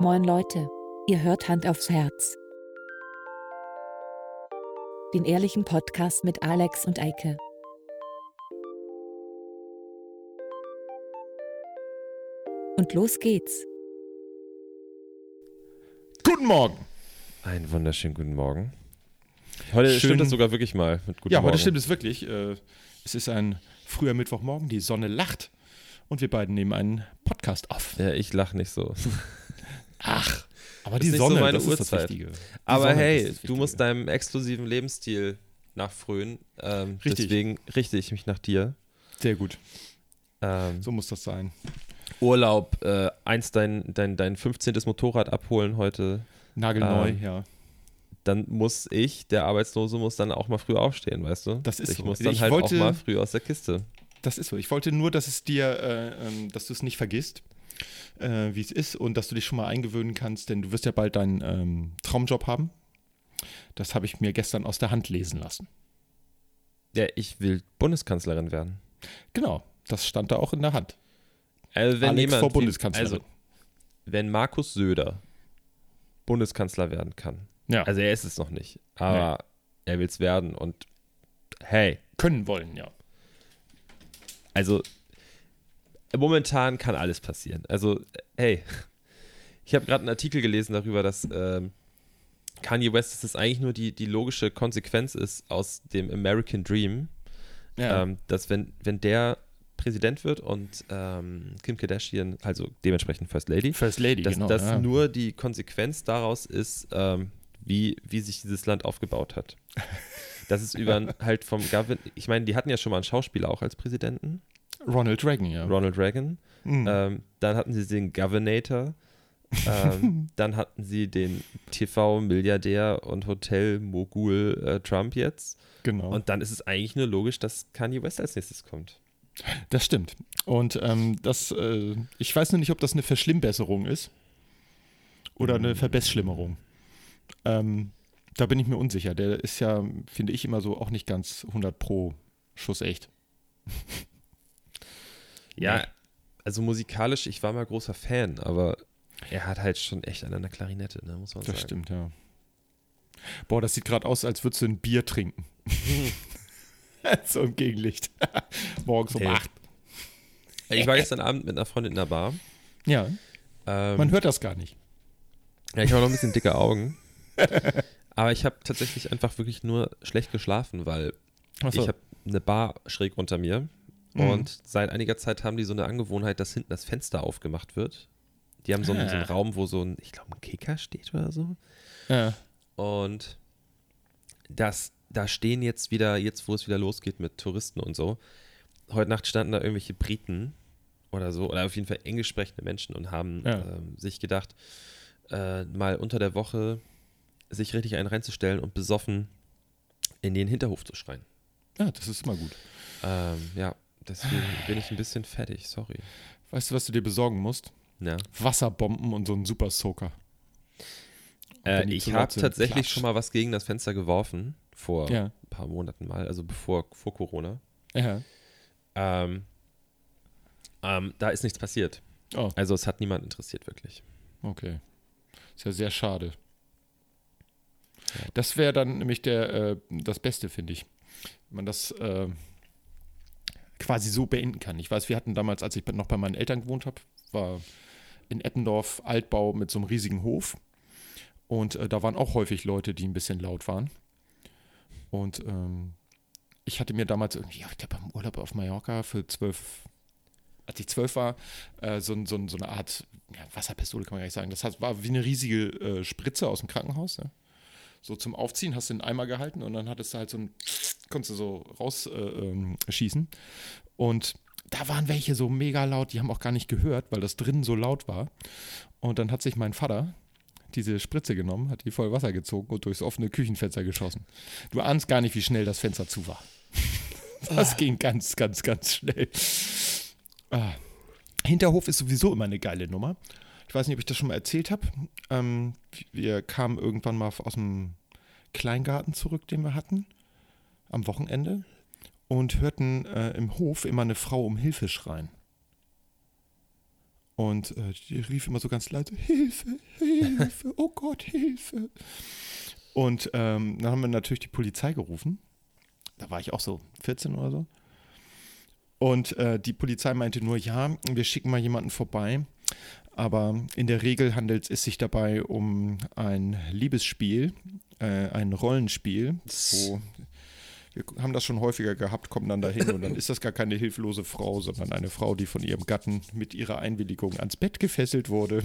Moin Leute, ihr hört Hand aufs Herz. Den ehrlichen Podcast mit Alex und Eike. Und los geht's. Guten Morgen. Einen wunderschönen guten Morgen. Heute Schön- stimmt das sogar wirklich mal mit guten ja, Morgen. heute stimmt es wirklich. Äh, Es ist ein früher Mittwochmorgen, die Sonne lacht und wir beiden nehmen einen Podcast auf. Ja, ich lache nicht so. Aber Das die ist nicht so Sonne, meine das Uhrzeit. Aber Sonne, hey, du musst deinem exklusiven Lebensstil nachfrönen. Ähm, Richtig. Deswegen richte ich mich nach dir. Sehr gut, Ähm, so muss das sein. Urlaub, äh, eins dein, dein, dein 15. Motorrad abholen heute. Nagelneu, Ähm, ja. Dann muss ich, der Arbeitslose, muss dann auch mal früh aufstehen, weißt du? Das ist Ich so. muss dann Ich halt wollte- auch mal früh aus der Kiste. Das ist so. Ich wollte nur, dass es dir, äh, ähm, dass du es nicht vergisst, äh, wie es ist und dass du dich schon mal eingewöhnen kannst, denn du wirst ja bald deinen ähm, Traumjob haben. Das habe ich mir gestern aus der Hand lesen lassen. Ja, ich will Bundeskanzlerin werden. Genau, das stand da auch in der Hand. Also wenn Alex jemand, vor Bundeskanzlerin. Also, wenn Markus Söder Bundeskanzler werden kann, Ja, also er ist es noch nicht, aber er will es werden und hey, können wollen, ja. also momentan kann alles passieren. Also hey, ich habe gerade einen Artikel gelesen darüber, dass ähm, Kanye West, dass das eigentlich nur die, die logische Konsequenz ist aus dem American Dream, Ja, ähm, dass wenn, wenn der Präsident wird und ähm, Kim Kardashian, also dementsprechend First Lady, First Lady, dass genau. das ja. nur die Konsequenz daraus ist, ähm, wie, wie sich dieses Land aufgebaut hat. Das ist über halt vom Govern ich meine, die hatten ja schon mal einen Schauspieler auch als Präsidenten, Ronald Reagan, ja. Ronald Reagan. Mhm. Ähm, dann hatten sie den Governator. ähm, dann hatten sie den TV-Milliardär und Hotel-Mogul äh, Trump jetzt. genau. Und dann ist es eigentlich nur logisch, dass Kanye West als nächstes kommt. das stimmt. Und ähm, das, äh, ich weiß nur nicht, ob das eine Verschlimmbesserung ist oder eine Mhm. Verbesserung. Ähm, da bin ich mir unsicher. Der ist ja, finde ich, immer so auch nicht ganz 100 pro Schuss echt. Ja, Nee. also musikalisch, ich war mal großer Fan, aber er hat halt schon echt an einer Klarinette, ne, muss man Das sagen. stimmt, ja. Boah, das sieht gerade aus, als würdest du ein Bier trinken. so im Gegenlicht. Morgens um Hey. 8. Ich war gestern Abend mit einer Freundin in der Bar. Ja, Ähm, man hört das gar nicht. ja, ich habe noch ein bisschen dicke Augen. aber ich habe tatsächlich einfach wirklich nur schlecht geschlafen, weil Achso. ich habe eine Bar schräg unter mir. Mhm. Und seit einiger Zeit haben die so eine Angewohnheit, dass hinten das Fenster aufgemacht wird. Die haben so einen, so einen Ah. Raum, wo so ein, ich glaube, ein Kicker steht oder so. ja. Und das, da stehen jetzt wieder, jetzt wo es wieder losgeht mit Touristen und so, heute Nacht standen da irgendwelche Briten oder so, oder auf jeden Fall englisch sprechende Menschen und haben Ja. ähm, sich gedacht, äh, mal unter der Woche sich richtig einen reinzustellen und besoffen in den Hinterhof zu schreien. ja, das ist immer gut. Ähm, ja, deswegen bin ich ein bisschen fertig, sorry. Weißt du, was du dir besorgen musst? Ja. Wasserbomben und so einen Super Soaker. Äh, ich habe tatsächlich klatsch. schon mal was gegen das Fenster geworfen, vor Ja. ein paar Monaten mal, also bevor vor Corona. Ja. Ähm, ähm, da ist nichts passiert. Oh, Also es hat niemand interessiert, wirklich. okay. Ist ja sehr schade. Das wäre dann nämlich der, äh, das Beste, finde ich. Wenn man das äh, quasi so beenden kann. Ich weiß, wir hatten damals, als ich noch bei meinen Eltern gewohnt habe, war in Eppendorf Altbau mit so einem riesigen Hof. Und äh, da waren auch häufig Leute, die ein bisschen laut waren. Und ähm, ich hatte mir damals irgendwie, ja, ich glaube, beim Urlaub auf Mallorca für zwölf, als ich zwölf war, äh, so, so, so eine Art ja, Wasserpistole, kann man gar nicht sagen. Das war wie eine riesige äh, Spritze aus dem Krankenhaus. Ne? So zum Aufziehen hast du den Eimer gehalten und dann hattest du halt so ein, konntest du so rausschießen. Äh, ähm, und da waren welche so mega laut, die haben auch gar nicht gehört, weil das drinnen so laut war. Und dann hat sich mein Vater diese Spritze genommen, hat die voll Wasser gezogen und durchs offene Küchenfenster geschossen. Du ahnst gar nicht, wie schnell das Fenster zu war. Das ging ganz, ganz, ganz schnell. Ah. Hinterhof ist sowieso immer eine geile Nummer. Ich weiß nicht, ob ich das schon mal erzählt habe. Ähm, wir kamen irgendwann mal aus dem Kleingarten zurück, den wir hatten, am Wochenende, und hörten äh, im Hof immer eine Frau um Hilfe schreien. Und äh, die rief immer so ganz leise, Hilfe, Hilfe, oh Gott, Hilfe. Und ähm, dann haben wir natürlich die Polizei gerufen. Da war ich auch so 14 oder so. Und äh, die Polizei meinte nur, ja, wir schicken mal jemanden vorbei. Aber in der Regel handelt es sich dabei um ein Liebesspiel, äh, ein Rollenspiel, wo wir haben das schon häufiger gehabt, kommen dann dahin und dann ist das gar keine hilflose Frau, sondern eine Frau, die von ihrem Gatten mit ihrer Einwilligung ans Bett gefesselt wurde,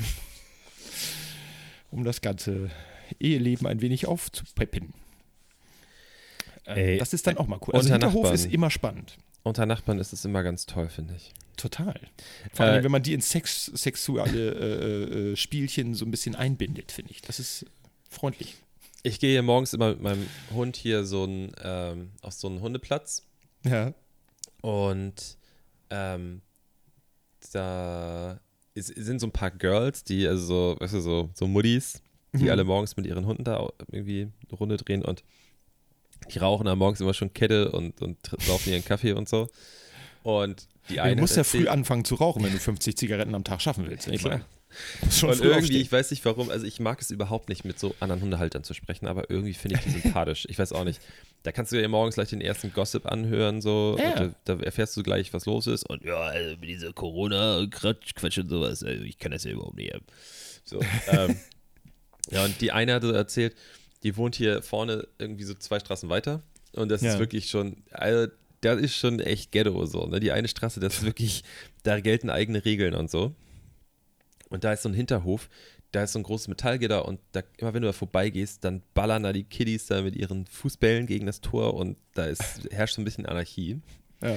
um das ganze Eheleben ein wenig aufzupeppen. Äh, das ist dann auch mal cool. Also Hinterhof Nachbarn. ist immer spannend. Unter Nachbarn ist es immer ganz toll, finde ich. Total. Vor allem, äh, wenn man die in Sex, sexuelle äh, äh, Spielchen so ein bisschen einbindet, finde ich. Das ist freundlich. Ich gehe morgens immer mit meinem Hund hier so ein, ähm, auf so einen Hundeplatz. Ja. Und ähm, da ist, sind so ein paar Girls, die, also so, weißt du, so, so Muddis, die mhm. alle morgens mit ihren Hunden da irgendwie eine Runde drehen und die rauchen am morgens immer schon Kette und, und saufen ihren Kaffee und so. Und die eine. Du musst ja früh anfangen zu rauchen, wenn du 50 Zigaretten am Tag schaffen willst. Ja, klar. Schon und irgendwie, aufstehen. ich weiß nicht warum, also ich mag es überhaupt nicht, mit so anderen Hundehaltern zu sprechen, aber irgendwie finde ich die sympathisch. Ich weiß auch nicht. Da kannst du ja morgens gleich den ersten Gossip anhören, so. Ja. Da, da, erfährst du gleich, was los ist. Und ja, also mit dieser Corona-Quatsch und sowas, also ich kann das ja überhaupt nicht. So, ähm, ja, und die eine hatte erzählt, die wohnt hier vorne irgendwie so zwei Straßen weiter. Und das ja. ist wirklich schon, also das ist schon echt Ghetto so. Ne? Die eine Straße, das ist wirklich, da gelten eigene Regeln und so. Und da ist so ein Hinterhof, da ist so ein großes Metallgitter und da, immer wenn du da vorbeigehst, dann ballern da die Kiddies da mit ihren Fußbällen gegen das Tor und da ist, herrscht so ein bisschen Anarchie. Ja.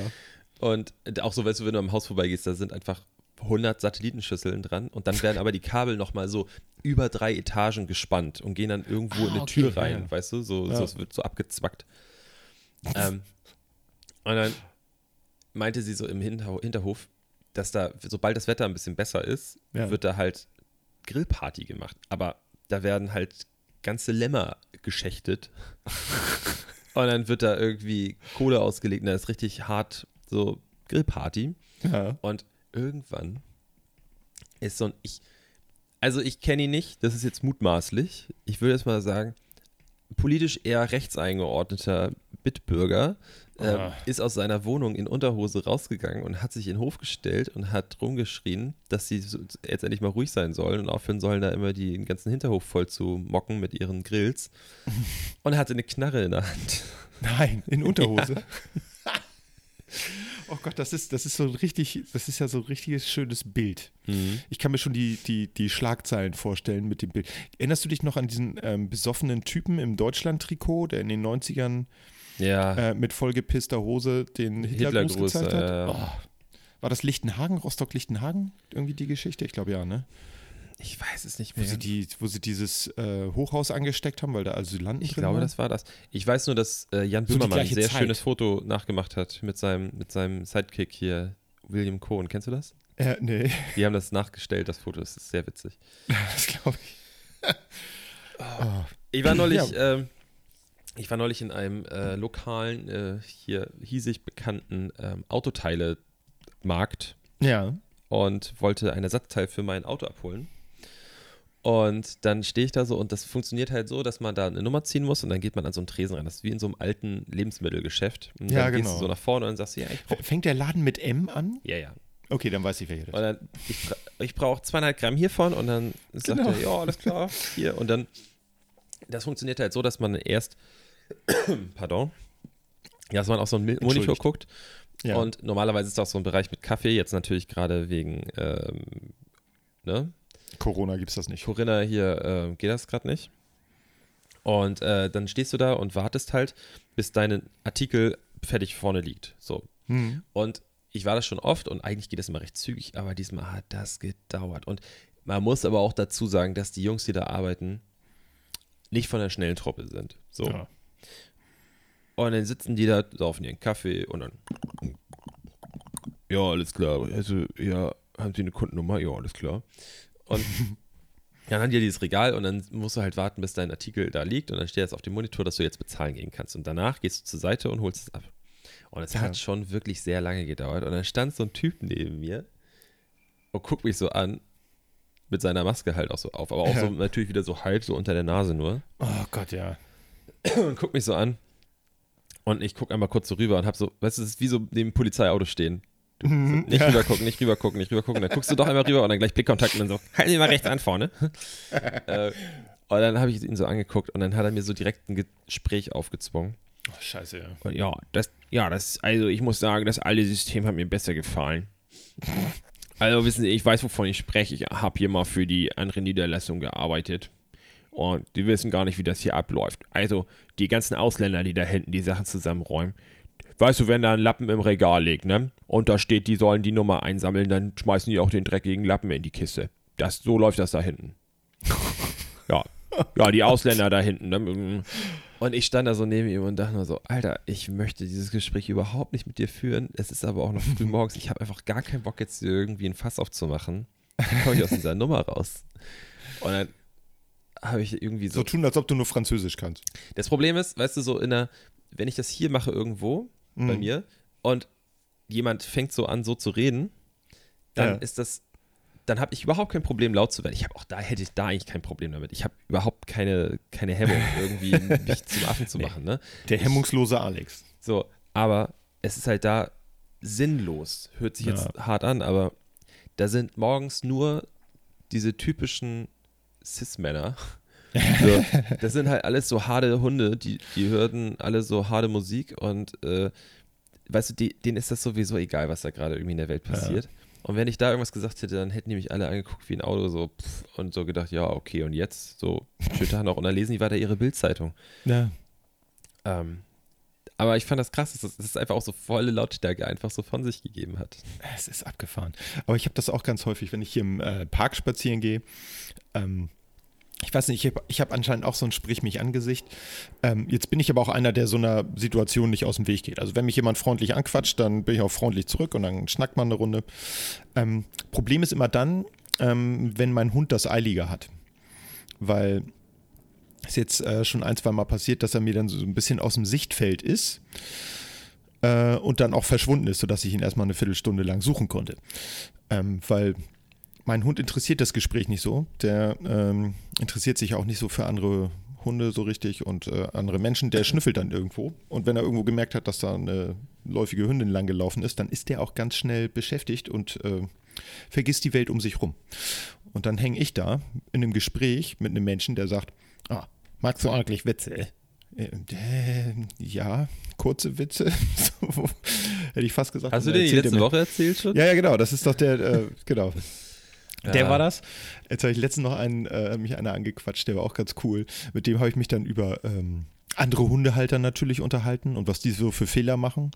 Und auch so, weißt du, wenn du am Haus vorbeigehst, da sind einfach 100 Satellitenschüsseln dran und dann werden aber die Kabel nochmal so über drei Etagen gespannt und gehen dann irgendwo ah, in eine okay, Tür rein, ja. weißt du, so, ja. so, es wird so abgezwackt. ähm, und dann meinte sie so im Hinterhof, dass da, sobald das Wetter ein bisschen besser ist, ja. wird da halt Grillparty gemacht. Aber da werden halt ganze Lämmer geschächtet. und dann wird da irgendwie Kohle ausgelegt und da ist richtig hart so Grillparty. Ja. Und irgendwann ist so ein, ich, also ich kenne ihn nicht, das ist jetzt mutmaßlich. Ich würde jetzt mal sagen, politisch eher rechtseingeordneter Bitbürger äh, ist aus seiner Wohnung in Unterhose rausgegangen und hat sich in den Hof gestellt und hat rumgeschrien, dass sie so, jetzt endlich mal ruhig sein sollen und aufhören sollen, da immer den ganzen Hinterhof voll zu mocken mit ihren Grills. und er hatte eine Knarre in der Hand. Nein, in Unterhose. Ja. Oh Gott, das ist, das ist so ein richtig, das ist ja so ein richtiges schönes Bild. Mhm. Ich kann mir schon die, die, die Schlagzeilen vorstellen mit dem Bild. Erinnerst du dich noch an diesen ähm, besoffenen Typen im Deutschland-Trikot, der in den 90ern ja. äh, mit vollgepisster Hose den Hitlergruß Hitler gezeigt hat. Äh, oh. War das Lichtenhagen, Rostock-Lichtenhagen? Irgendwie die Geschichte? Ich glaube ja, ne? Ich weiß es nicht mehr. Wo sie, die, wo sie dieses äh, Hochhaus angesteckt haben, weil da Asylanten Ich glaube, waren. das war das. Ich weiß nur, dass äh, Jan so Böhmermann ein sehr Zeit. schönes Foto nachgemacht hat mit seinem, mit seinem Sidekick hier, William Cohen. Kennst du das? Ja, nee. Die haben das nachgestellt, das Foto. Das ist sehr witzig. das glaube ich. oh. Ich war neulich, ja. ähm, ich war neulich in einem äh, lokalen, äh, hier hiesig bekannten ähm, Autoteile-Markt. Ja. Und wollte ein Ersatzteil für mein Auto abholen. Und dann stehe ich da so und das funktioniert halt so, dass man da eine Nummer ziehen muss und dann geht man an so einen Tresen rein. Das ist wie in so einem alten Lebensmittelgeschäft. Und ja, dann genau. gehst du so nach vorne und sagst, ja, ich brauch Fängt der Laden mit M an? Ja, ja. Okay, dann weiß ich, welcher das und dann, Ich, ich brauche zweieinhalb Gramm hiervon und dann sagt genau. er, ja, alles klar, hier. Und dann, das funktioniert halt so, dass man erst Pardon. Dass man auf so einen Monitor guckt. Ja. Und normalerweise ist das so ein Bereich mit Kaffee. Jetzt natürlich gerade wegen ähm, ne? Corona gibt es das nicht. Corinna hier äh, geht das gerade nicht. Und äh, dann stehst du da und wartest halt, bis dein Artikel fertig vorne liegt. So. Hm. Und ich war das schon oft und eigentlich geht das immer recht zügig, aber diesmal hat das gedauert. Und man muss aber auch dazu sagen, dass die Jungs, die da arbeiten, nicht von der schnellen Truppe sind. So. Ja. Und dann sitzen die da, saufen ihren Kaffee und dann. Ja, alles klar. Also, ja, haben sie eine Kundennummer? Ja, alles klar. Und dann haben die ja dieses Regal und dann musst du halt warten, bis dein Artikel da liegt und dann steht jetzt auf dem Monitor, dass du jetzt bezahlen gehen kannst. Und danach gehst du zur Seite und holst es ab. Und es ja. hat schon wirklich sehr lange gedauert. Und dann stand so ein Typ neben mir. und guckt mich so an, mit seiner Maske halt auch so auf, aber auch so natürlich wieder so halb so unter der Nase nur. Oh Gott, ja. Und guckt mich so an. Und ich gucke einmal kurz so rüber und hab so, weißt du, es ist wie so neben dem Polizeiauto stehen. Mhm. nicht rüber gucken, nicht rüber gucken, nicht rüber gucken. Dann guckst du doch einmal rüber und dann gleich Blickkontakt und dann so, halt dich mal rechts an vorne. äh, und dann habe ich ihn so angeguckt und dann hat er mir so direkt ein Gespräch aufgezwungen. Oh, scheiße, ja. Und ja, das, ja, das, also ich muss sagen, das alte System hat mir besser gefallen. Also wissen Sie, ich weiß, wovon ich spreche. Ich habe hier mal für die andere Niederlassung gearbeitet. Und die wissen gar nicht, wie das hier abläuft. Also, die ganzen Ausländer, die da hinten die Sachen zusammenräumen. Weißt du, wenn da ein Lappen im Regal liegt, ne? Und da steht, die sollen die Nummer einsammeln, dann schmeißen die auch den dreckigen Lappen in die Kiste. Das, so läuft das da hinten. ja. Ja, die Ausländer da hinten. Ne? Und ich stand da so neben ihm und dachte nur so, Alter, ich möchte dieses Gespräch überhaupt nicht mit dir führen. Es ist aber auch noch früh morgens. Ich habe einfach gar keinen Bock, jetzt irgendwie ein Fass aufzumachen. Dann komme ich aus dieser Nummer raus. Und dann habe ich irgendwie so. So tun, als ob du nur Französisch kannst. Das Problem ist, weißt du, so in der, wenn ich das hier mache irgendwo bei Mhm. mir und jemand fängt so an, so zu reden, dann Ja. ist das, dann habe ich überhaupt kein Problem, laut zu werden. Ich habe auch da, hätte ich da eigentlich kein Problem damit. Ich habe überhaupt keine, keine Hemmung, irgendwie mich zum Affen zu machen, ne? Der hemmungslose Alex. So, aber es ist halt da sinnlos. Hört sich jetzt hart an, aber da sind morgens nur diese typischen Cis-Männer. So, das sind halt alles so harte Hunde, die, die hörten alle so harte Musik und äh, weißt du, die, denen ist das sowieso egal, was da gerade irgendwie in der Welt passiert. Und wenn ich da irgendwas gesagt hätte, dann hätten die mich alle angeguckt wie ein Auto so pff, und so gedacht, ja, okay, und jetzt? So, schönen Tag noch. Und dann lesen die weiter ihre Bildzeitung. Ja. Ähm, aber ich fand das krass, dass das, dass es einfach auch so volle Lautstärke einfach so von sich gegeben hat. Es ist abgefahren. Aber ich habe das auch ganz häufig, wenn ich hier im äh, Park spazieren gehe. Ähm, ich weiß nicht, ich habe hab anscheinend auch so ein Sprich mich Angesicht. Ähm, jetzt bin ich aber auch einer, der so einer Situation nicht aus dem Weg geht. Also wenn mich jemand freundlich anquatscht, dann bin ich auch freundlich zurück und dann schnackt man eine Runde. Ähm, Problem ist immer dann, ähm, wenn mein Hund das Eiliger hat. Weil es jetzt äh, schon ein, zwei Mal passiert, dass er mir dann so ein bisschen aus dem Sichtfeld ist äh, und dann auch verschwunden ist, sodass ich ihn erstmal eine Viertelstunde lang suchen konnte. Ähm, weil mein Hund interessiert das Gespräch nicht so. Der ähm, interessiert sich auch nicht so für andere Hunde so richtig und äh, andere Menschen. Der schnüffelt dann irgendwo. Und wenn er irgendwo gemerkt hat, dass da eine läufige Hündin lang gelaufen ist, dann ist der auch ganz schnell beschäftigt und äh, vergisst die Welt um sich rum. Und dann hänge ich da in einem Gespräch mit einem Menschen, der sagt, ah, magst du eigentlich Witze? Äh, äh, ja, kurze Witze. so, hätte ich fast gesagt. Hast du dir die letzte Woche erzählt schon? ja, ja, genau. Das ist doch der, äh, genau. Der Ja. war das. Jetzt habe ich letztens noch einen, äh, mich einer angequatscht, der war auch ganz cool. Mit dem habe ich mich dann über ähm, andere Hundehalter natürlich unterhalten und was die so für Fehler machen.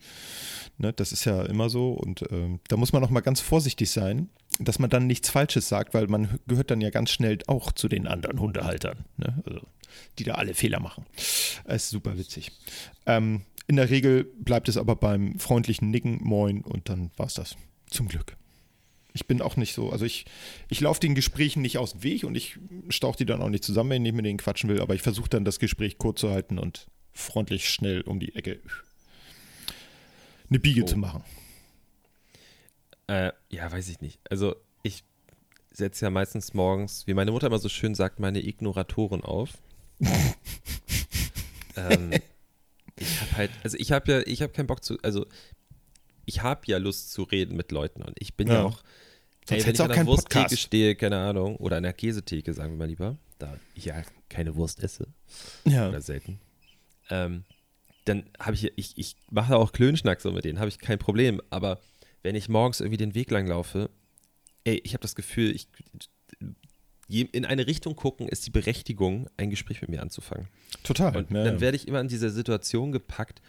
Ne, das ist ja immer so und ähm, da muss man auch mal ganz vorsichtig sein, dass man dann nichts Falsches sagt, weil man gehört dann ja ganz schnell auch zu den anderen Hundehaltern, ne? also, die da alle Fehler machen. Das ist super witzig. Ähm, in der Regel bleibt es aber beim freundlichen Nicken, Moin und dann war es das. Zum Glück. Ich bin auch nicht so, also ich, ich laufe den Gesprächen nicht aus dem Weg und ich stauche die dann auch nicht zusammen, wenn ich mit denen quatschen will, aber ich versuche dann das Gespräch kurz zu halten und freundlich schnell um die Ecke eine Biege Oh. zu machen. Äh, ja, weiß ich nicht. Also ich setze ja meistens morgens, wie meine Mutter immer so schön sagt, meine Ignoratoren auf. ähm, ich habe halt, also ich habe ja, ich habe keinen Bock zu, also ich habe ja Lust zu reden mit Leuten und ich bin ja, Ja. auch, Sonst ey, wenn ich an auch einer keinen Wursttheke Podcast. stehe, keine Ahnung, oder an der Käsetheke, sagen wir mal lieber, da ich ja keine Wurst esse, Ja. oder selten, ähm, dann habe ich, ich, ich mache auch Klönschnack so mit denen, habe ich kein Problem. Aber wenn ich morgens irgendwie den Weg lang laufe, ey, ich habe das Gefühl, ich, in eine Richtung gucken ist die Berechtigung, ein Gespräch mit mir anzufangen. Total. Und ja, dann ja. werde ich immer in diese Situation gepackt,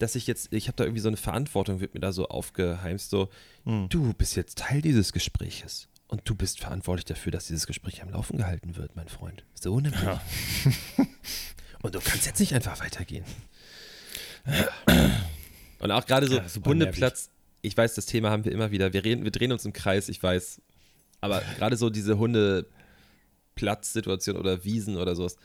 dass ich jetzt, ich habe da irgendwie so eine Verantwortung, wird mir da so aufgeheimst, so, Hm. du bist jetzt Teil dieses Gespräches. Und du bist verantwortlich dafür, dass dieses Gespräch am Laufen gehalten wird, mein Freund. So nämlich. Ja. Und du kannst jetzt nicht einfach weitergehen. Und auch gerade so Ja, Hundeplatz, ich weiß, das Thema haben wir immer wieder. Wir, reden, wir drehen uns im Kreis, ich weiß. Aber gerade so diese Hundeplatzsituation oder Wiesen oder sowas,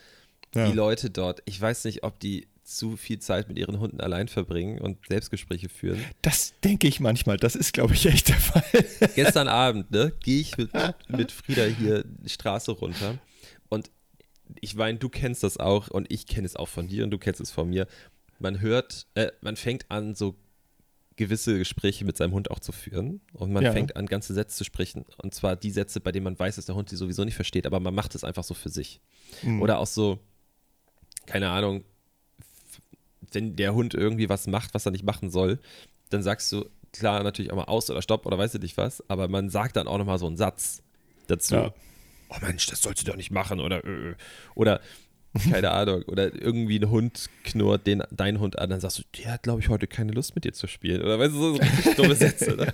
Ja. die Leute dort, ich weiß nicht, ob die zu viel Zeit mit ihren Hunden allein verbringen und Selbstgespräche führen. Das denke ich manchmal. Das ist, glaube ich, echt der Fall. Gestern Abend, ne, gehe ich mit, mit Frieda hier die Straße runter und ich meine, du kennst das auch und ich kenne es auch von dir und du kennst es von mir. Man hört, äh, man fängt an, so gewisse Gespräche mit seinem Hund auch zu führen und man Ja. fängt an, ganze Sätze zu sprechen und zwar die Sätze, bei denen man weiß, dass der Hund sie sowieso nicht versteht, aber man macht es einfach so für sich. Mhm. Oder auch so, keine Ahnung, wenn der Hund irgendwie was macht, was er nicht machen soll, dann sagst du klar natürlich auch mal aus oder stopp oder weißt du nicht was, aber man sagt dann auch nochmal so einen Satz dazu. Ja. Oh Mensch, das sollst du doch nicht machen oder äh, äh. oder keine Ahnung oder irgendwie ein Hund knurrt den, dein Hund an, dann sagst du, der hat glaube ich heute keine Lust mit dir zu spielen oder weißt du, so, so dumme Sätze. Ne?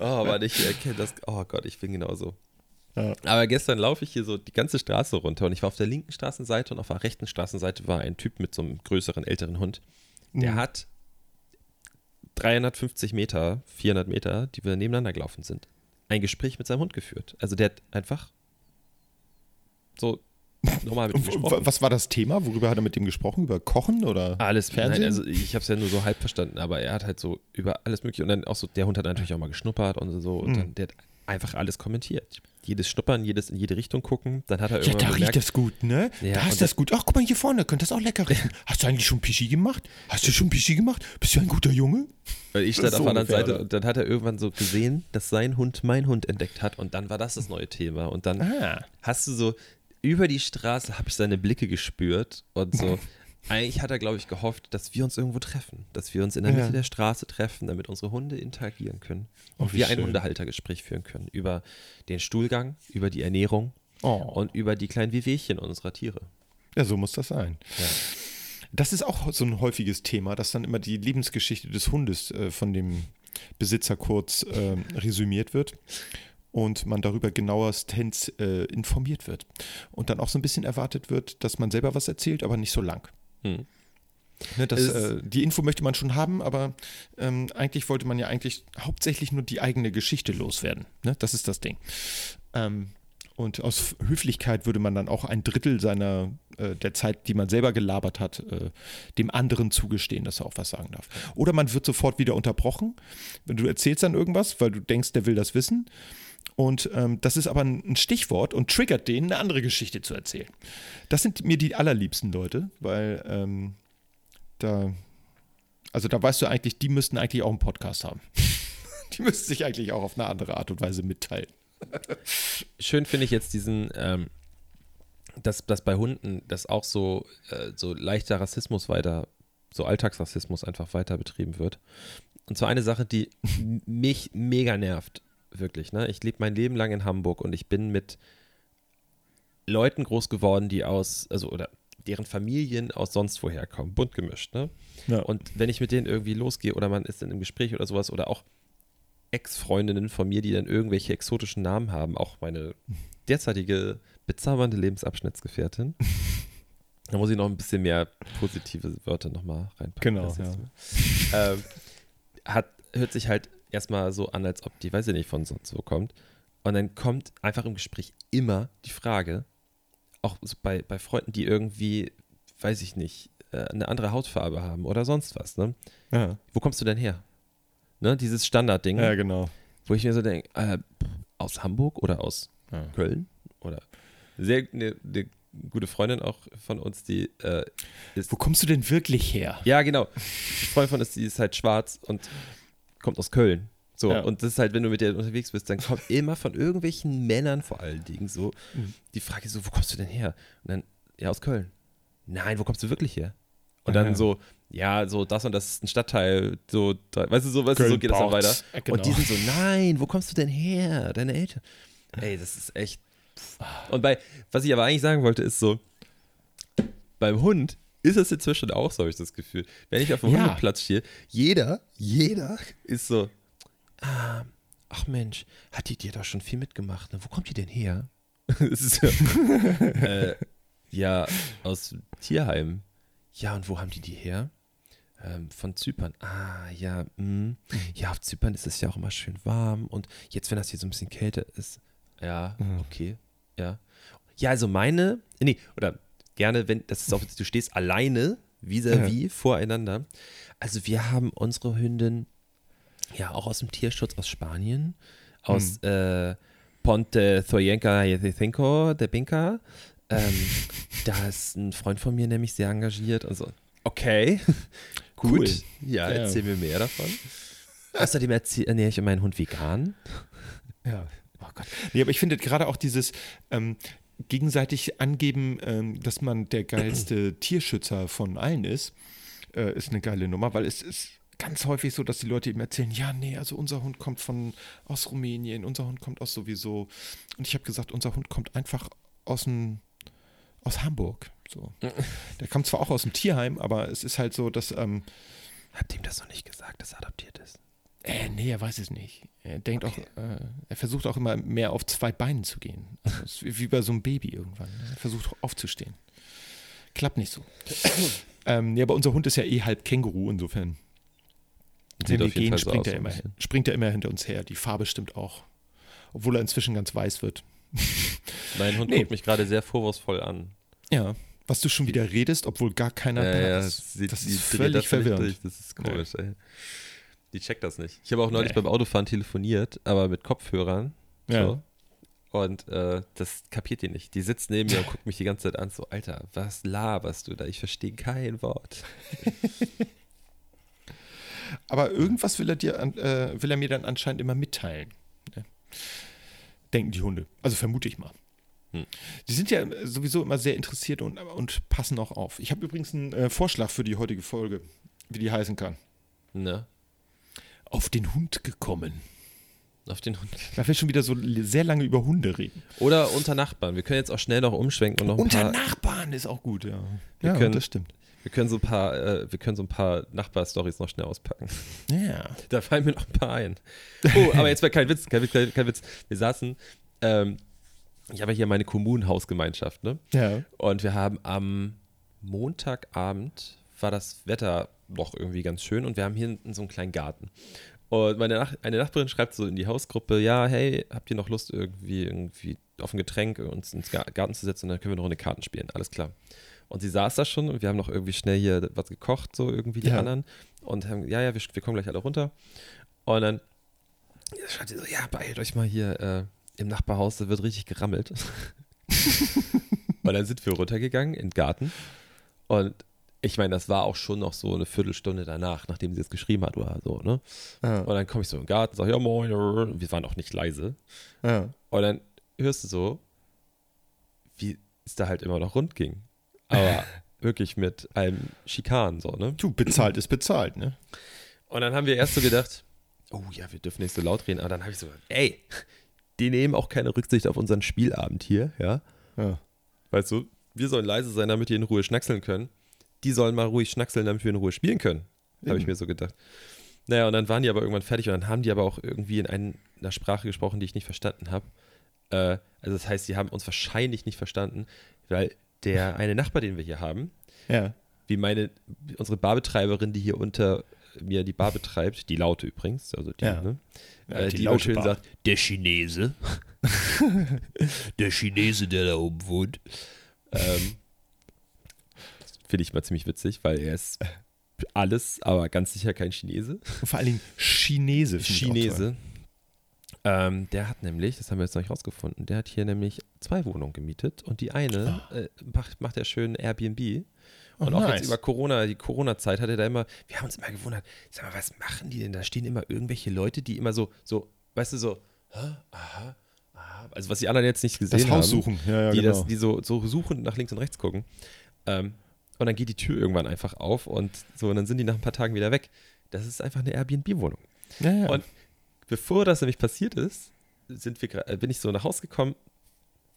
Oh Mann, ich erkenne das, oh Gott, ich bin genauso. Ja. Aber gestern laufe ich hier so die ganze Straße runter und ich war auf der linken Straßenseite und auf der rechten Straßenseite war ein Typ mit so einem größeren, älteren Hund. Der Mhm. hat 350 Meter, 400 Meter, die wir nebeneinander gelaufen sind, ein Gespräch mit seinem Hund geführt. Also der hat einfach so normal mit ihm gesprochen. Was war das Thema? Worüber hat er mit dem gesprochen? Über Kochen oder? Alles, Fernsehen? nein, also ich habe es ja nur so halb verstanden, aber er hat halt so über alles mögliche und dann auch so, der Hund hat natürlich auch mal geschnuppert und so und Mhm. dann, der hat einfach alles kommentiert. Jedes Schnuppern, jedes in jede Richtung gucken, dann hat er Ja, irgendwann da bemerkt, riecht das gut, ne? Ja, da ist das gut. Ach, guck mal hier vorne, könnte das auch lecker riechen. Hast du eigentlich schon Pischi gemacht? Hast du schon Pischi gemacht? Bist du ein guter Junge? Weil ich stand So auf der anderen Seite und dann hat er irgendwann so gesehen, dass sein Hund mein Hund entdeckt hat und dann war das das neue Thema. Und dann Ah. hast du so, über die Straße habe ich seine Blicke gespürt und so, eigentlich hat er, glaube ich, gehofft, dass wir uns irgendwo treffen, dass wir uns in der Ja. Mitte der Straße treffen, damit unsere Hunde interagieren können Oh, und wie wir ein schön. Hundehaltergespräch führen können über den Stuhlgang, über die Ernährung Oh. und über die kleinen Wehwehchen unserer Tiere. Ja, so muss das sein. Ja. Das ist auch so ein häufiges Thema, dass dann immer die Lebensgeschichte des Hundes äh, von dem Besitzer kurz ähm, resümiert wird und man darüber genauestens äh, informiert wird. Und dann auch so ein bisschen erwartet wird, dass man selber was erzählt, aber nicht so lang. Hm. Ne, das, äh, die Info möchte man schon haben, aber ähm, eigentlich wollte man ja eigentlich hauptsächlich nur die eigene Geschichte loswerden. Ne? Das ist das Ding. Ähm, und aus Höflichkeit würde man dann auch ein Drittel seiner äh, der Zeit, die man selber gelabert hat, äh, dem anderen zugestehen, dass er auch was sagen darf. Oder man wird sofort wieder unterbrochen, wenn du erzählst dann irgendwas, weil du denkst, der will das wissen. Und ähm, das ist aber ein Stichwort und triggert den, eine andere Geschichte zu erzählen. Das sind mir die allerliebsten Leute, weil ähm, da, also da weißt du eigentlich, die müssten eigentlich auch einen Podcast haben. die müssten sich eigentlich auch auf eine andere Art und Weise mitteilen. schön finde ich jetzt diesen, ähm, dass, dass bei Hunden das auch so, äh, so leichter Rassismus weiter, so Alltagsrassismus einfach weiter betrieben wird. Und zwar eine Sache, die mich mega nervt, wirklich. Ne? Ich lebe mein Leben lang in Hamburg und ich bin mit Leuten groß geworden, die aus, also oder deren Familien aus sonst woher kommen, bunt gemischt. Ne? Ja. Und wenn ich mit denen irgendwie losgehe oder man ist in einem Gespräch oder sowas oder auch Ex-Freundinnen von mir, die dann irgendwelche exotischen Namen haben, auch meine derzeitige bezaubernde Lebensabschnittsgefährtin. Da muss ich noch ein bisschen mehr positive Wörter nochmal reinpacken. Genau, ja. ähm, hat, hört sich halt erstmal so an, als ob die, weiß ich nicht, von sonst wo kommt. Und dann kommt einfach im Gespräch immer die Frage, auch so bei, bei Freunden, die irgendwie, weiß ich nicht, äh, eine andere Hautfarbe haben oder sonst was, ne? ja. Wo kommst du denn her? Ne, dieses Standardding, ja, genau. wo ich mir so denke, äh, aus Hamburg oder aus Ja. Köln oder sehr eine, eine gute Freundin auch von uns, die äh, ist Wo kommst du denn wirklich her? ja genau, eine Freundin von uns, die ist halt schwarz und kommt aus Köln. So, Ja. und das ist halt, wenn du mit der unterwegs bist, dann kommt immer von irgendwelchen Männern vor allen Dingen so Mhm. die Frage so, wo kommst du denn her? Und dann, ja, aus Köln. Nein, wo kommst du wirklich her? Und Ja, dann ja. so, ja, so das und das ist ein Stadtteil, so, da, weißt du, so, weißt du, so geht das dann weiter. Genau. Und die sind so, nein, wo kommst du denn her? Deine Eltern. Ey, das ist echt. Und bei, was ich aber eigentlich sagen wollte, ist so, beim Hund ist es inzwischen auch so, habe ich das Gefühl. Wenn ich auf dem Ja. Hundeplatz stehe, jeder, jeder ist so, ah, ach Mensch, hat die dir doch schon viel mitgemacht? Ne? Wo kommt die denn her? So, äh, ja, aus Tierheim. Ja, und wo haben die die her? Ähm, von Zypern. Ah, ja, mh. ja, auf Zypern ist es ja auch immer schön warm. Und jetzt, wenn das hier so ein bisschen kälter ist, ja, Mhm. okay, ja. Ja, also meine, nee, oder gerne, wenn, das ist auch, du stehst alleine vis-à-vis voreinander. Also wir haben unsere Hündin ja auch aus dem Tierschutz aus Spanien, aus äh, Ponte Zoyenka Yetenko, der Binka. Ähm, da ist ein Freund von mir nämlich sehr engagiert. Also, okay, gut. Cool. Ja, Ja. erzähl mir mehr davon. Außerdem ernähre ich meinen Hund vegan. Ja. Oh Gott. Nee, aber ich finde gerade auch dieses ähm, gegenseitig angeben, ähm, dass man der geilste Tierschützer von allen ist, äh, ist eine geile Nummer, weil es ist ganz häufig so, dass die Leute eben erzählen, ja, nee, also unser Hund kommt von aus Rumänien, unser Hund kommt aus sowieso. Und ich habe gesagt, unser Hund kommt einfach aus dem aus Hamburg. So. Der kommt zwar auch aus dem Tierheim, aber es ist halt so, dass ähm, Habt ihm das noch nicht gesagt, dass er adoptiert ist? Äh, nee, er weiß es nicht. Er denkt auch, äh, er versucht auch immer mehr auf zwei Beinen zu gehen. Also wie bei so einem Baby irgendwann. ne? Er versucht aufzustehen. Klappt nicht so. ähm, ja, aber unser Hund ist ja eh halb Känguru, insofern. Sieht Wenn wir gehen, so springt, er immer, springt er immer hinter uns her. Die Farbe stimmt auch. Obwohl er inzwischen ganz weiß wird. Mein Hund Nee. guckt mich gerade sehr vorwurfsvoll an. Ja. Was du schon wieder redest, obwohl gar keiner Ja, da ja, ist. sie- das ist völlig verwirrend. Das ist komisch, ey. Die checkt das nicht. Ich habe auch neulich Nee. beim Autofahren telefoniert, aber mit Kopfhörern. Ja. So. Und äh, das kapiert die nicht. Die sitzt neben mir und guckt mich die ganze Zeit an, so, Alter, was laberst du da? Ich verstehe kein Wort. Aber irgendwas will er dir, äh, will er mir dann anscheinend immer mitteilen. Ne? Denken die Hunde. Also vermute ich mal. Hm. Die sind ja sowieso immer sehr interessiert und, und passen auch auf. Ich habe übrigens einen äh, Vorschlag für die heutige Folge, wie die heißen kann. Ne? Auf den Hund gekommen. Auf den Hund. Da wir schon wieder so sehr lange über Hunde reden. Oder unter Nachbarn. Wir können jetzt auch schnell noch umschwenken und noch ein Unter paar, Nachbarn ist auch gut, ja. Wir ja, können- das stimmt. wir können so ein paar, äh, wir können so ein paar Nachbarstories noch schnell auspacken. Ja. Da fallen mir noch ein paar ein. Oh, aber jetzt war kein Witz, kein Witz, kein, kein Witz. Wir saßen, ähm, ich habe ja hier meine Kommunenhausgemeinschaft, ne? Ja. Und wir haben am Montagabend war das Wetter noch irgendwie ganz schön und wir haben hier hinten so einen kleinen Garten. Und meine Nach eine Nachbarin schreibt so in die Hausgruppe, ja, hey, habt ihr noch Lust irgendwie irgendwie auf ein Getränk uns ins Ga- Garten zu setzen und dann können wir noch eine Karten spielen, alles klar. Und sie saß da schon und wir haben noch irgendwie schnell hier was gekocht, so irgendwie die Ja. anderen. Und haben, ja, ja, wir, wir kommen gleich alle runter. Und dann schreibt sie so, ja, beeilt euch mal hier äh, im Nachbarhaus, da wird richtig gerammelt. und dann sind wir runtergegangen in den Garten. Und ich meine, das war auch schon noch so eine Viertelstunde danach, nachdem sie es geschrieben hat oder so, ne? Ja. Und dann komme ich so in den Garten, sage, ja moin, wir waren auch nicht leise. ja. Und dann hörst du so, wie es da halt immer noch rund ging. Aber wirklich mit einem Schikan, so, ne? Du, bezahlt ist bezahlt, ne? Und dann haben wir erst so gedacht, oh ja, wir dürfen nicht so laut reden. Aber dann habe ich so, ey, die nehmen auch keine Rücksicht auf unseren Spielabend hier, ja? Ja. Weißt du, wir sollen leise sein, damit die in Ruhe schnackseln können. Die sollen mal ruhig schnackseln, damit wir in Ruhe spielen können. Habe ich mir so gedacht. Naja, und dann waren die aber irgendwann fertig und dann haben die aber auch irgendwie in ein- einer Sprache gesprochen, die ich nicht verstanden habe. Äh, also das heißt, die haben uns wahrscheinlich nicht verstanden, weil der eine Nachbar, den wir hier haben, Ja. wie meine, unsere Barbetreiberin, die hier unter mir die Bar betreibt, die Laute übrigens, also die, Ja. ne? Ja, äh, die die, laute laut schön Bar. sagt, der Chinese. der Chinese, der da oben wohnt. Ähm, Finde ich mal ziemlich witzig, weil er ist alles, aber ganz sicher kein Chinese. Und vor allen Dingen Chinese. Chinese. Ähm, der hat nämlich, das haben wir jetzt noch nicht rausgefunden, der hat hier nämlich zwei Wohnungen gemietet und die eine äh, macht, macht er schön Airbnb. Oh, Und auch nice. jetzt über Corona, die Corona-Zeit hat er da immer, wir haben uns immer gewundert, sag mal, was machen die denn? Da stehen immer irgendwelche Leute, die immer so, so, weißt du, so, aha, aha, also was die anderen jetzt nicht gesehen Das Haus haben, suchen. Ja, ja, die, genau. das, die so, so suchen, nach links und rechts gucken. Ähm, und dann geht die Tür irgendwann einfach auf und so, und dann sind die nach ein paar Tagen wieder weg. Das ist einfach eine Airbnb-Wohnung. ja, ja. Und bevor das nämlich passiert ist, sind wir, bin ich so nach Hause gekommen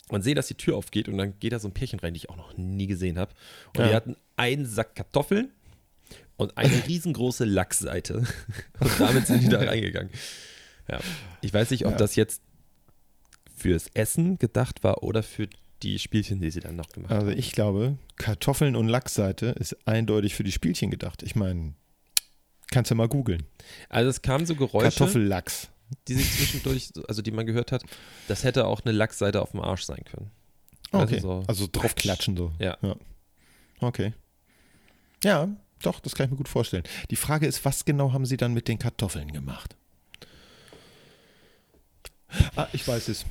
und sehe, dass die Tür aufgeht und dann geht da so ein Pärchen rein, die ich auch noch nie gesehen habe. Und Ja. die hatten einen Sack Kartoffeln und eine riesengroße Lachsseite. Und damit sind die da reingegangen. Ja. Ich weiß nicht, ob das jetzt fürs Essen gedacht war oder für die Spielchen, die sie dann noch gemacht Also haben. ich glaube, Kartoffeln und Lachsseite ist eindeutig für die Spielchen gedacht. Ich meine, kannst du mal googeln. Also es kamen so Geräusche, Kartoffellachs. die sich zwischendurch, also die man gehört hat, das hätte auch eine Lachsseite auf dem Arsch sein können. Also Okay. so- Also draufklatschen so. Ja. Okay. Ja, doch, das kann ich mir gut vorstellen. Die Frage ist, was genau haben Sie dann mit den Kartoffeln gemacht? Ah, ich weiß es.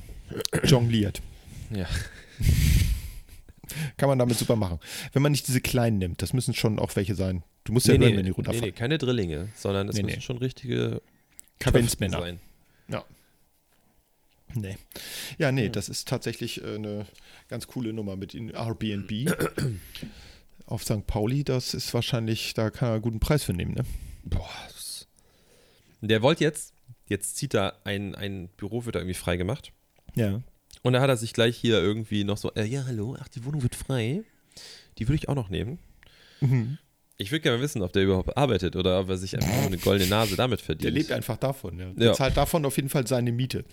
Jongliert. Ja. Kann man damit super machen. Wenn man nicht diese kleinen nimmt, das müssen schon auch welche sein. Du musst ja hören, wenn die nee, runterfallen. nee, keine Drillinge, sondern es Nee, müssen nee. schon richtige Kaventsmänner. sein. Nee. Ja, nee, das ist tatsächlich äh, eine ganz coole Nummer mit in Airbnb. Auf St. Pauli, das ist wahrscheinlich, da kann er einen guten Preis für nehmen, ne? Boah. Der wollte jetzt, jetzt zieht da ein, ein Büro, wird da irgendwie frei gemacht. Ja. Und da hat er sich gleich hier irgendwie noch so, äh, ja, hallo, ach, die Wohnung wird frei. Die würde ich auch noch nehmen. Mhm. Ich würde gerne wissen, ob der überhaupt arbeitet oder ob er sich einfach nur eine goldene Nase damit verdient. Der lebt einfach davon, ja. Der Ja. zahlt davon auf jeden Fall seine Miete.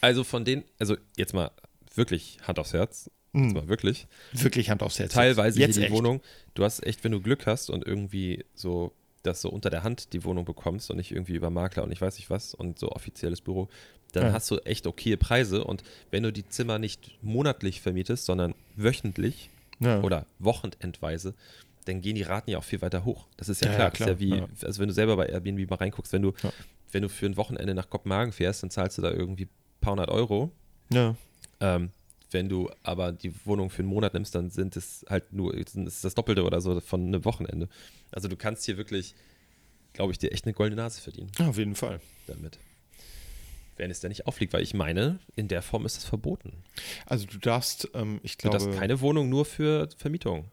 Also von den, also jetzt mal wirklich Hand aufs Herz, jetzt Mhm. mal wirklich. Wirklich Hand aufs Herz. Teilweise jetzt hier die echt. Wohnung, du hast echt, wenn du Glück hast und irgendwie so das so unter der Hand die Wohnung bekommst und nicht irgendwie über Makler und ich weiß nicht was und so offizielles Büro, dann Ja. hast du echt okay Preise und wenn du die Zimmer nicht monatlich vermietest, sondern wöchentlich Ja. oder wochenendweise, dann gehen die Raten ja auch viel weiter hoch. Das ist ja Ja, klar. Das ist klar, wie, also wenn du selber bei Airbnb mal reinguckst, wenn du, wenn du für ein Wochenende nach Kopenhagen fährst, dann zahlst du da irgendwie ein paar hundert Euro. ja. Ähm, wenn du aber die Wohnung für einen Monat nimmst, dann sind es halt nur, es das Doppelte oder so von einem Wochenende. Also du kannst hier wirklich, glaube ich, dir echt eine goldene Nase verdienen Auf jeden Fall. damit. Wenn es denn nicht auffliegt, weil ich meine, in der Form ist es verboten. Also du darfst, ähm, ich Du glaube. darfst keine Wohnung nur für Vermietung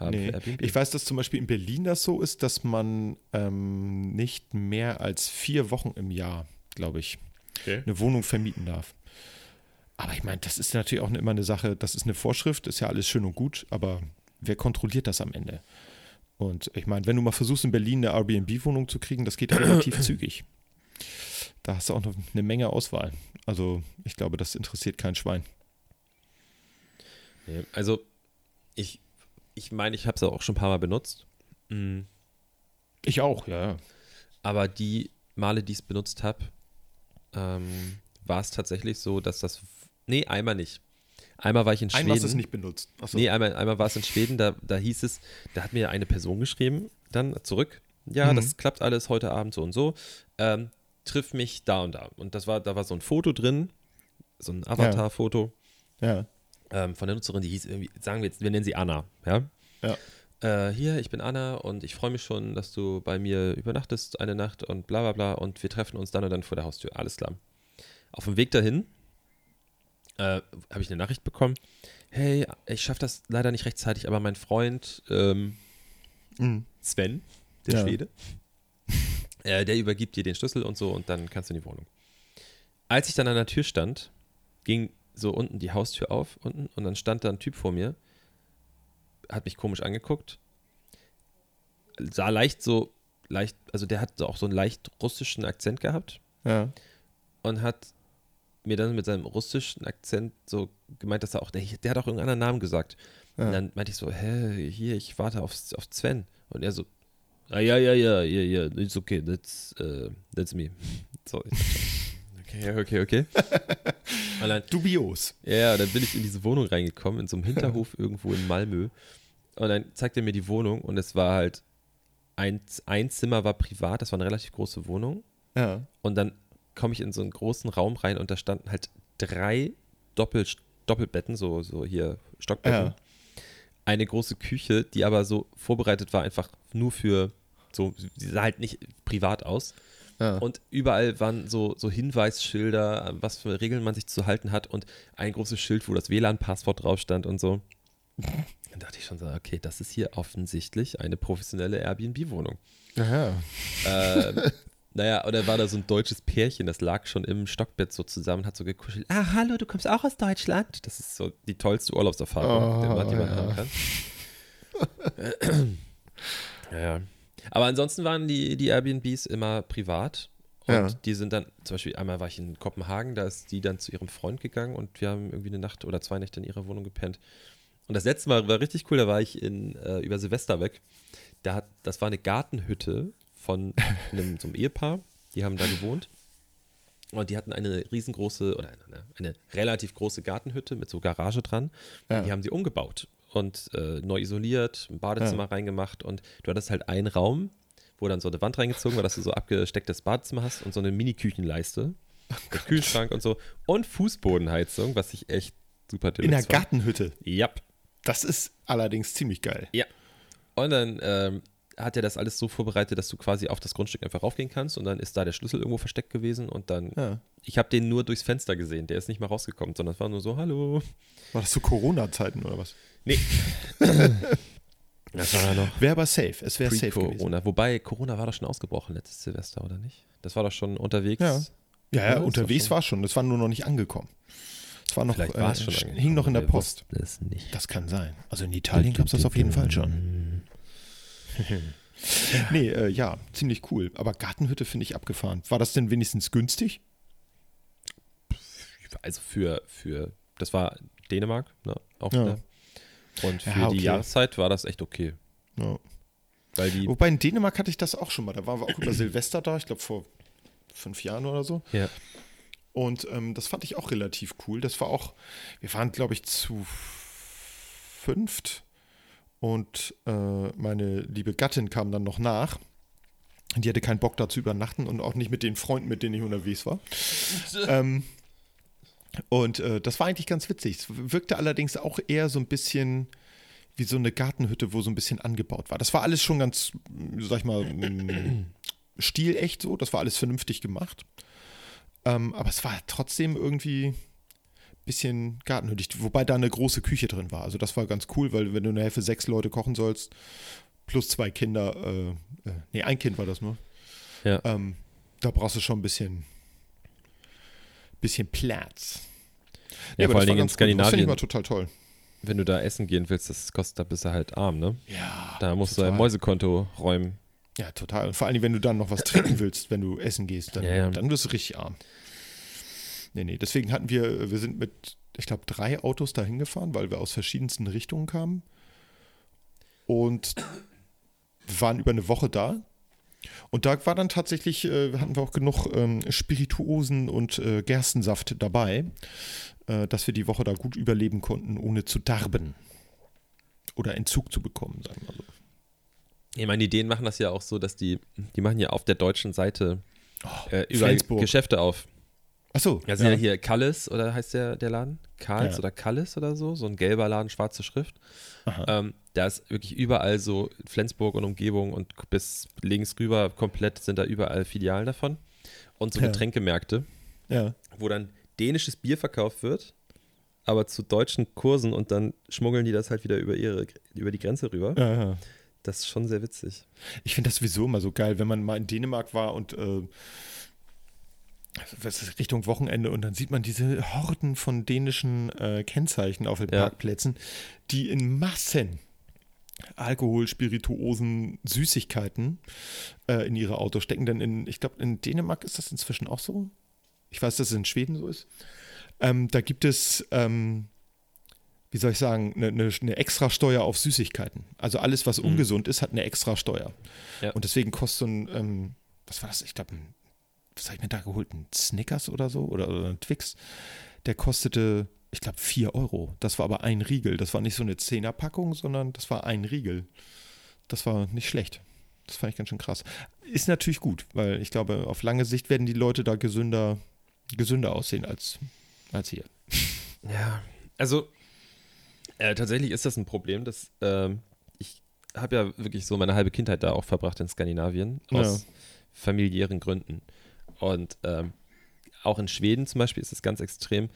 haben. Nee. für. Ich weiß, dass zum Beispiel in Berlin das so ist, dass man ähm, nicht mehr als vier Wochen im Jahr, glaube ich, Okay. eine Wohnung vermieten darf. Aber ich meine, das ist natürlich auch immer eine Sache, das ist eine Vorschrift, ist ja alles schön und gut, aber wer kontrolliert das am Ende? Und ich meine, wenn du mal versuchst, in Berlin eine Airbnb-Wohnung zu kriegen, das geht relativ zügig. Da hast du auch noch eine Menge Auswahl. Also ich glaube, das interessiert kein Schwein. Also ich ich meine, ich habe es auch schon ein paar Mal benutzt. Mm, Ich auch, ja. Aber die Male, die ich es benutzt habe, ähm, war es tatsächlich so, dass das. Nee, einmal nicht. Einmal war ich in Schweden. Einmal hast du es nicht benutzt. Achso. Nee, einmal, einmal war es in Schweden, da, da hieß es, da hat mir eine Person geschrieben, dann zurück. Ja, Mhm. das klappt alles heute Abend so und so. Ähm, triff mich da und da. Und das war, da war so ein Foto drin, so ein Avatar-Foto Ja. ähm, von der Nutzerin, die hieß irgendwie, sagen wir jetzt, wir nennen sie Anna, ja? Ja. Äh, hier, ich bin Anna und ich freue mich schon, dass du bei mir übernachtest eine Nacht und bla bla bla und wir treffen uns dann und dann vor der Haustür. Alles klar. Auf dem Weg dahin äh, habe ich eine Nachricht bekommen. Hey, ich schaffe das leider nicht rechtzeitig, aber mein Freund ähm, Mhm. Sven, der Ja. Schwede, äh, der übergibt dir den Schlüssel und so und dann kannst du in die Wohnung. Als ich dann an der Tür stand, ging so unten die Haustür auf unten und dann stand da ein Typ vor mir, hat mich komisch angeguckt, sah leicht so, leicht, also der hat auch so einen leicht russischen Akzent gehabt Ja. und hat mir dann mit seinem russischen Akzent so gemeint, dass er auch, der, der hat auch irgendeinen anderen Namen gesagt. Ja. Und dann meinte ich so, hä, hier, ich warte auf, auf Sven. Und er so, ah, ja, ja, ja, ja, ja, it's okay, that's, uh, that's me. So, ich dachte, okay, okay, okay. Dann, Dubios. ja, dann bin ich in diese Wohnung reingekommen, in so einem Hinterhof irgendwo in Malmö. Und dann zeigt er mir die Wohnung und es war halt, ein, ein Zimmer war privat, das war eine relativ große Wohnung. Ja. Und dann komme ich in so einen großen Raum rein und da standen halt drei Doppel, Doppelbetten, so, so hier Stockbetten. Ja. Eine große Küche, die aber so vorbereitet war, einfach nur für so, sie sah halt nicht privat aus. Ja. Und überall waren so, so Hinweisschilder, was für Regeln man sich zu halten hat und ein großes Schild, wo das WLAN-Passwort drauf stand und so. Dann dachte ich schon so, okay, das ist hier offensichtlich eine professionelle Airbnb-Wohnung. Ähm, naja, oder war da so ein deutsches Pärchen, das lag schon im Stockbett so zusammen, hat so gekuschelt. Ah, hallo, du kommst auch aus Deutschland? Das ist so die tollste Urlaubserfahrung, Oh, die man, die man ja. haben kann. ja, ja. Aber ansonsten waren die, die Airbnbs immer privat. Und Ja. die sind dann, zum Beispiel einmal war ich in Kopenhagen, da ist die dann zu ihrem Freund gegangen und wir haben irgendwie eine Nacht oder zwei Nächte in ihrer Wohnung gepennt. Und das letzte Mal war richtig cool, da war ich in, äh, über Silvester weg. Da hat, das war eine Gartenhütte von einem, so einem Ehepaar, die haben da gewohnt. Und die hatten eine riesengroße oder eine, eine relativ große Gartenhütte mit so Garage dran. Ja. Die haben sie umgebaut. Und äh, neu isoliert, ein Badezimmer Ja. reingemacht und du hattest halt einen Raum, wo dann so eine Wand reingezogen war, dass du so abgestecktes Badezimmer hast und so eine Mini-Küchenleiste, mit Kühlschrank und so und Fußbodenheizung, was ich echt super In der. Gartenhütte. Ja. Das ist allerdings ziemlich geil. Ja. Und dann ähm, hat er das alles so vorbereitet, dass du quasi auf das Grundstück einfach raufgehen kannst und dann ist da der Schlüssel irgendwo versteckt gewesen und dann, Ja. ich habe den nur durchs Fenster gesehen, der ist nicht mal rausgekommen, sondern es war nur so, hallo. War das zu Corona-Zeiten oder was? Nee. das war ja noch Wäre aber safe. Es wäre safe gewesen. Pre-Corona. Wobei, Corona war doch schon ausgebrochen letztes Silvester, oder nicht? Das war doch schon unterwegs. Ja. Ja, ja, unterwegs schon- war schon. Das war nur noch nicht angekommen. Es war noch, Vielleicht war es äh, schon hing noch in der Post. Es nicht. Das kann sein. Also in Italien gab es das auf jeden Fall schon. Nee, äh, ja, ziemlich cool. Aber Gartenhütte finde ich abgefahren. War das denn wenigstens günstig? Also für, für, das war Dänemark, ne? Auch Ja. wieder. Und für Ja, okay. die Jahreszeit war das echt okay. Ja. Wobei in Dänemark hatte ich das auch schon mal. Da waren wir auch über Silvester da, ich glaube vor fünf Jahren oder so. ja, Und ähm, das fand ich auch relativ cool. Das war auch, wir waren, glaube ich, zu fünft. Und äh, meine liebe Gattin kam dann noch nach. Und Die hatte keinen Bock da zu übernachten und auch nicht mit den Freunden, mit denen ich unterwegs war. ähm, und äh, das war eigentlich ganz witzig. Es wirkte allerdings auch eher so ein bisschen wie so eine Gartenhütte, wo so ein bisschen angebaut war. Das war alles schon ganz, sag ich mal, stilecht so. Das war alles vernünftig gemacht. Ähm, aber es war trotzdem irgendwie bisschen gartenhütig. Wobei da eine große Küche drin war. Also das war ganz cool, weil wenn du nachher für sechs Leute kochen sollst, plus zwei Kinder, äh, äh, nee, ein Kind war das nur. Ja. Ähm, da brauchst du schon ein bisschen, bisschen Platz. ja aber vor allen Dingen in ganz gut. Das finde ich Skandinavien, mal total toll. wenn du da essen gehen willst, das kostet, da bist du halt arm, ne? Ja. Da musst du total. ein Mäusekonto räumen. Ja, total. Und vor allem, wenn du dann noch was trinken willst, wenn du essen gehst, dann, Ja, ja. dann wirst du richtig arm. Nee, nee. Deswegen hatten wir, wir sind mit, ich glaube, drei Autos dahin gefahren, weil wir aus verschiedensten Richtungen kamen. Und wir waren über eine Woche da. Und da war dann tatsächlich, äh, hatten wir auch genug ähm, Spirituosen und äh, Gerstensaft dabei, äh, dass wir die Woche da gut überleben konnten, ohne zu darben. Oder Entzug zu bekommen, sagen wir so. Ich meine, die Dänen machen das ja auch so, dass die, die machen ja auf der deutschen Seite äh, überall Flensburg. Geschäfte auf. Achso, Ja, sind ja. hier Kallis oder heißt der, der Laden? Karls Ja. oder Kallis oder so, so ein gelber Laden, schwarze Schrift. Ähm, da ist wirklich überall so Flensburg und Umgebung und bis links rüber komplett sind da überall Filialen davon. Und so. Getränkemärkte, ja. wo dann dänisches Bier verkauft wird, aber zu deutschen Kursen und dann schmuggeln die das halt wieder über ihre über die Grenze rüber. Ja. Das ist schon sehr witzig. Ich finde das sowieso immer so geil, wenn man mal in Dänemark war und äh, Richtung Wochenende und dann sieht man diese Horden von dänischen äh, Kennzeichen auf den Ja. Parkplätzen, die in Massen Alkohol, Spirituosen, Süßigkeiten äh, in ihre Autos stecken. Denn in, ich glaube, in Dänemark ist das inzwischen auch so. Ich weiß, dass es in Schweden so ist. Ähm, da gibt es, ähm, wie soll ich sagen, eine, eine, eine Extrasteuer auf Süßigkeiten. Also alles, was Mhm. ungesund ist, hat eine Extrasteuer. Ja. Und deswegen kostet so ein, ähm, was war das? Ich glaube, was habe ich mir da geholt? Ein Snickers oder so? Oder, oder ein Twix? Der kostete, ich glaube, 4 Euro. Das war aber ein Riegel. Das war nicht so eine Zehnerpackung, sondern das war ein Riegel. Das war nicht schlecht. Das fand ich ganz schön krass. Ist natürlich gut, weil ich glaube, auf lange Sicht werden die Leute da gesünder, gesünder aussehen als, als hier. Ja, also äh, tatsächlich ist das ein Problem, dass ähm, ich habe ja wirklich so meine halbe Kindheit da auch verbracht in Skandinavien aus familiären Gründen. Und ähm, auch in Schweden zum Beispiel ist es ganz extrem,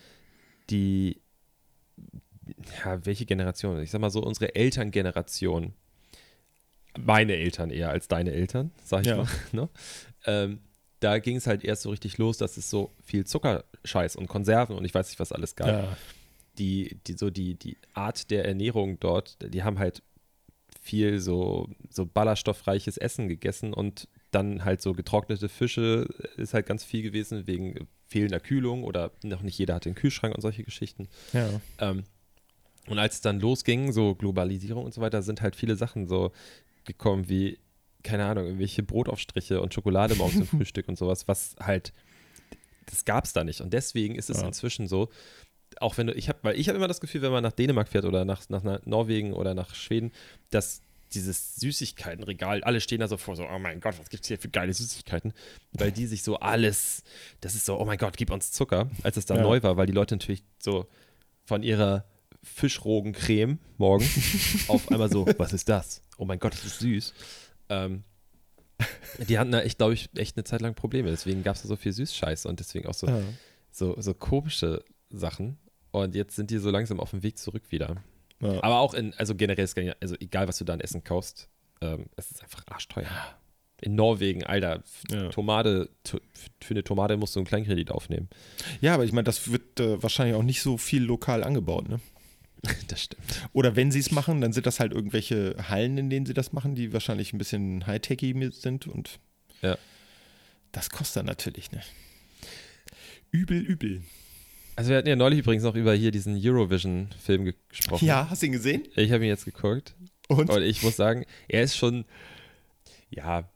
die, ja, welche Generation? Ich sag mal so, unsere Elterngeneration, meine Eltern eher als deine Eltern, sag ich Ja. mal, ne? ähm, da ging es halt erst so richtig los, dass es so viel Zuckerscheiß und Konserven und ich weiß nicht, was alles gab Ja. die, die, so die, die Art der Ernährung dort, die haben halt viel so, so ballaststoffreiches Essen gegessen und dann halt so getrocknete Fische ist halt ganz viel gewesen wegen fehlender Kühlung oder noch nicht jeder hatte einen Kühlschrank und solche Geschichten. ja. Ähm, und als es dann losging, so Globalisierung und so weiter, sind halt viele Sachen so gekommen wie, keine Ahnung, irgendwelche Brotaufstriche und Schokolade morgens zum Frühstück und sowas, was halt, das gab es da nicht. Und deswegen ist es Ja. inzwischen so, auch wenn du, ich habe, weil ich habe immer das Gefühl, wenn man nach Dänemark fährt oder nach, nach Norwegen oder nach Schweden, dass dieses Süßigkeitenregal, alle stehen da so vor, so, oh mein Gott, was gibt's hier für geile Süßigkeiten? Weil die sich so alles, das ist so, oh mein Gott, gib uns Zucker, als es da Ja. neu war, weil die Leute natürlich so von ihrer Fischrogencreme morgen auf einmal so, was ist das? Oh mein Gott, das ist süß. Ähm, die hatten da echt, glaube ich, echt eine Zeit lang Probleme. Deswegen gab es da so viel Süßscheiße und deswegen auch so, Ja. so, so komische Sachen. Und jetzt sind die so langsam auf dem Weg zurück wieder. Ja. Aber auch in, also generell also egal, was du da an Essen kaufst, ähm, es ist einfach arschteuer. In Norwegen, Alter, Ja. Tomate, to, für eine Tomate musst du einen Kleinkredit aufnehmen. ja, aber ich meine, das wird äh, wahrscheinlich auch nicht so viel lokal angebaut, ne? Das stimmt. Oder wenn sie es machen, dann sind das halt irgendwelche Hallen, in denen sie das machen, die wahrscheinlich ein bisschen high-techy sind und Ja. das kostet dann natürlich, ne? Übel, übel. Also wir hatten ja neulich übrigens noch über hier diesen Eurovision-Film ge- gesprochen. Ja, hast du ihn gesehen? Ich habe ihn jetzt geguckt Und? und ich muss sagen, er ist schon, ja,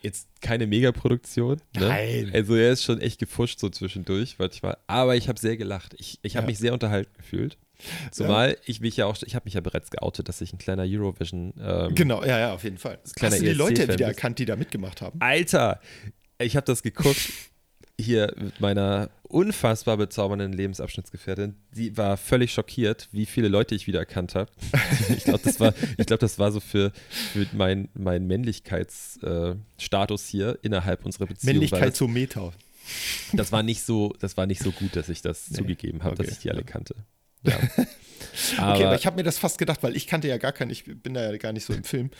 jetzt keine Megaproduktion. Ne? Nein. Also er ist schon echt gefuscht so zwischendurch manchmal. Aber ich habe sehr gelacht. Ich, ich habe Ja. mich sehr unterhalten gefühlt. Zumal ich mich ja auch, ich habe mich ja bereits geoutet, dass ich ein kleiner Eurovision. Ähm, Genau, ja, ja, auf jeden Fall. Hast du die Leute ESC-Fan wieder bist. erkannt, die da mitgemacht haben? Alter, ich habe das geguckt hier mit meiner unfassbar bezaubernden Lebensabschnittsgefährtin. Die war völlig schockiert, wie viele Leute ich wieder erkannt habe. ich glaube, das war, ich glaube, das war so für, für mein, mein Männlichkeitsstatus äh, hier innerhalb unserer Beziehung. Männlichkeitsometer. Das, das war nicht so, das war nicht so gut, dass ich das Nee, zugegeben habe, okay, dass ich die alle kannte. Ja. aber, Okay, aber ich habe mir das fast gedacht, weil ich kannte ja gar keinen, ich bin da ja gar nicht so im Film.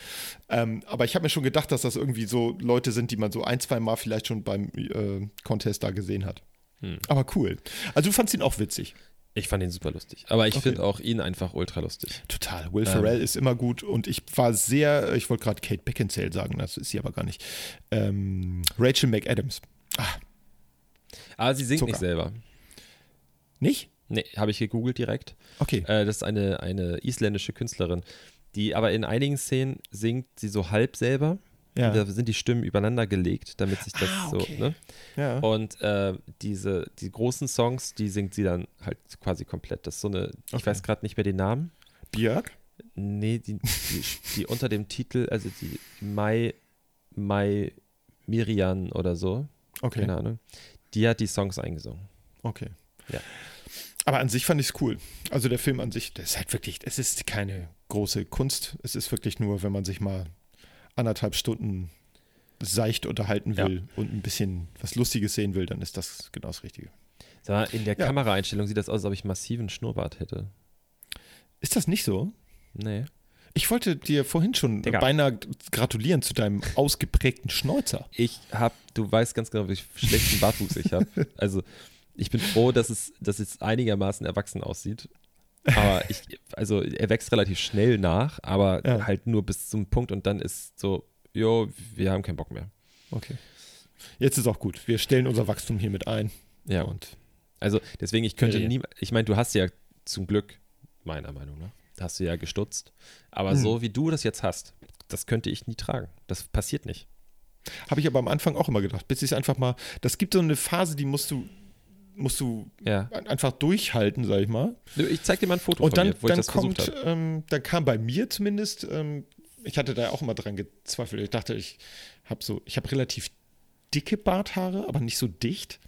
Ähm, aber ich habe mir schon gedacht, dass das irgendwie so Leute sind, die man so ein, zwei Mal vielleicht schon beim äh, Contest da gesehen hat. Hm. Aber cool. Also du fandst ihn auch witzig. ich fand ihn super lustig. Aber ich Okay. finde auch ihn einfach ultra lustig. Total. Will Ähm. Ferrell ist immer gut und ich war sehr, ich wollte gerade Kate Beckinsale sagen, das ist sie aber gar nicht. Ähm, Rachel McAdams. Aber sie singt Zucker. nicht selber. Nicht? Nee, habe ich gegoogelt direkt. Okay. Äh, das ist eine, eine isländische Künstlerin, die aber in einigen Szenen singt sie so halb selber. Ja. Da sind die Stimmen übereinander gelegt, damit sich das Ah, okay. so, ne? ja. Und äh, diese, die großen Songs, die singt sie dann halt quasi komplett. Das ist so eine, ich Okay. weiß gerade nicht mehr den Namen. Björk? Nee, die, die, die unter dem Titel, also die Mai, Mai Miriam oder so, Okay. keine Ahnung, die hat die Songs eingesungen. Okay. Ja. Aber an sich fand ich es cool. Also der Film an sich, das ist halt wirklich, es ist keine große Kunst. Es ist wirklich nur, wenn man sich mal anderthalb Stunden seicht unterhalten Ja. will und ein bisschen was Lustiges sehen will, dann ist das genau das Richtige. Mal, in der Ja. Kameraeinstellung sieht das aus, als ob ich massiven Schnurrbart hätte. Ist das nicht so? Nee. Ich wollte dir vorhin schon Digga. beinahe gratulieren zu deinem ausgeprägten Schnäuzer. Ich hab, du weißt ganz genau, wie schlechten Bartwuchs ich habe. Also ich bin froh, dass es, dass es einigermaßen erwachsen aussieht. Aber ich, also er wächst relativ schnell nach, aber Ja. halt nur bis zum Punkt und dann ist so, jo, wir haben keinen Bock mehr. Okay. Jetzt ist auch gut. Wir stellen unser Wachstum hier mit ein. Ja. Und Also deswegen, ich könnte nie, ich meine, du hast ja zum Glück, meiner Meinung nach, hast du ja gestutzt. Aber Hm. so wie du das jetzt hast, das könnte ich nie tragen. Das passiert nicht. habe ich aber am Anfang auch immer gedacht, bis ich es einfach mal, das gibt so eine Phase, die musst du, musst du Ja. einfach durchhalten, sag ich mal. Ich zeig dir mal ein Foto Und dann, mir, wo dann ich das versucht kommt, habe. ähm, dann kam bei mir zumindest, ähm, ich hatte da auch immer dran gezweifelt. Ich dachte, ich habe so, ich habe relativ dicke Barthaare, aber nicht so dicht.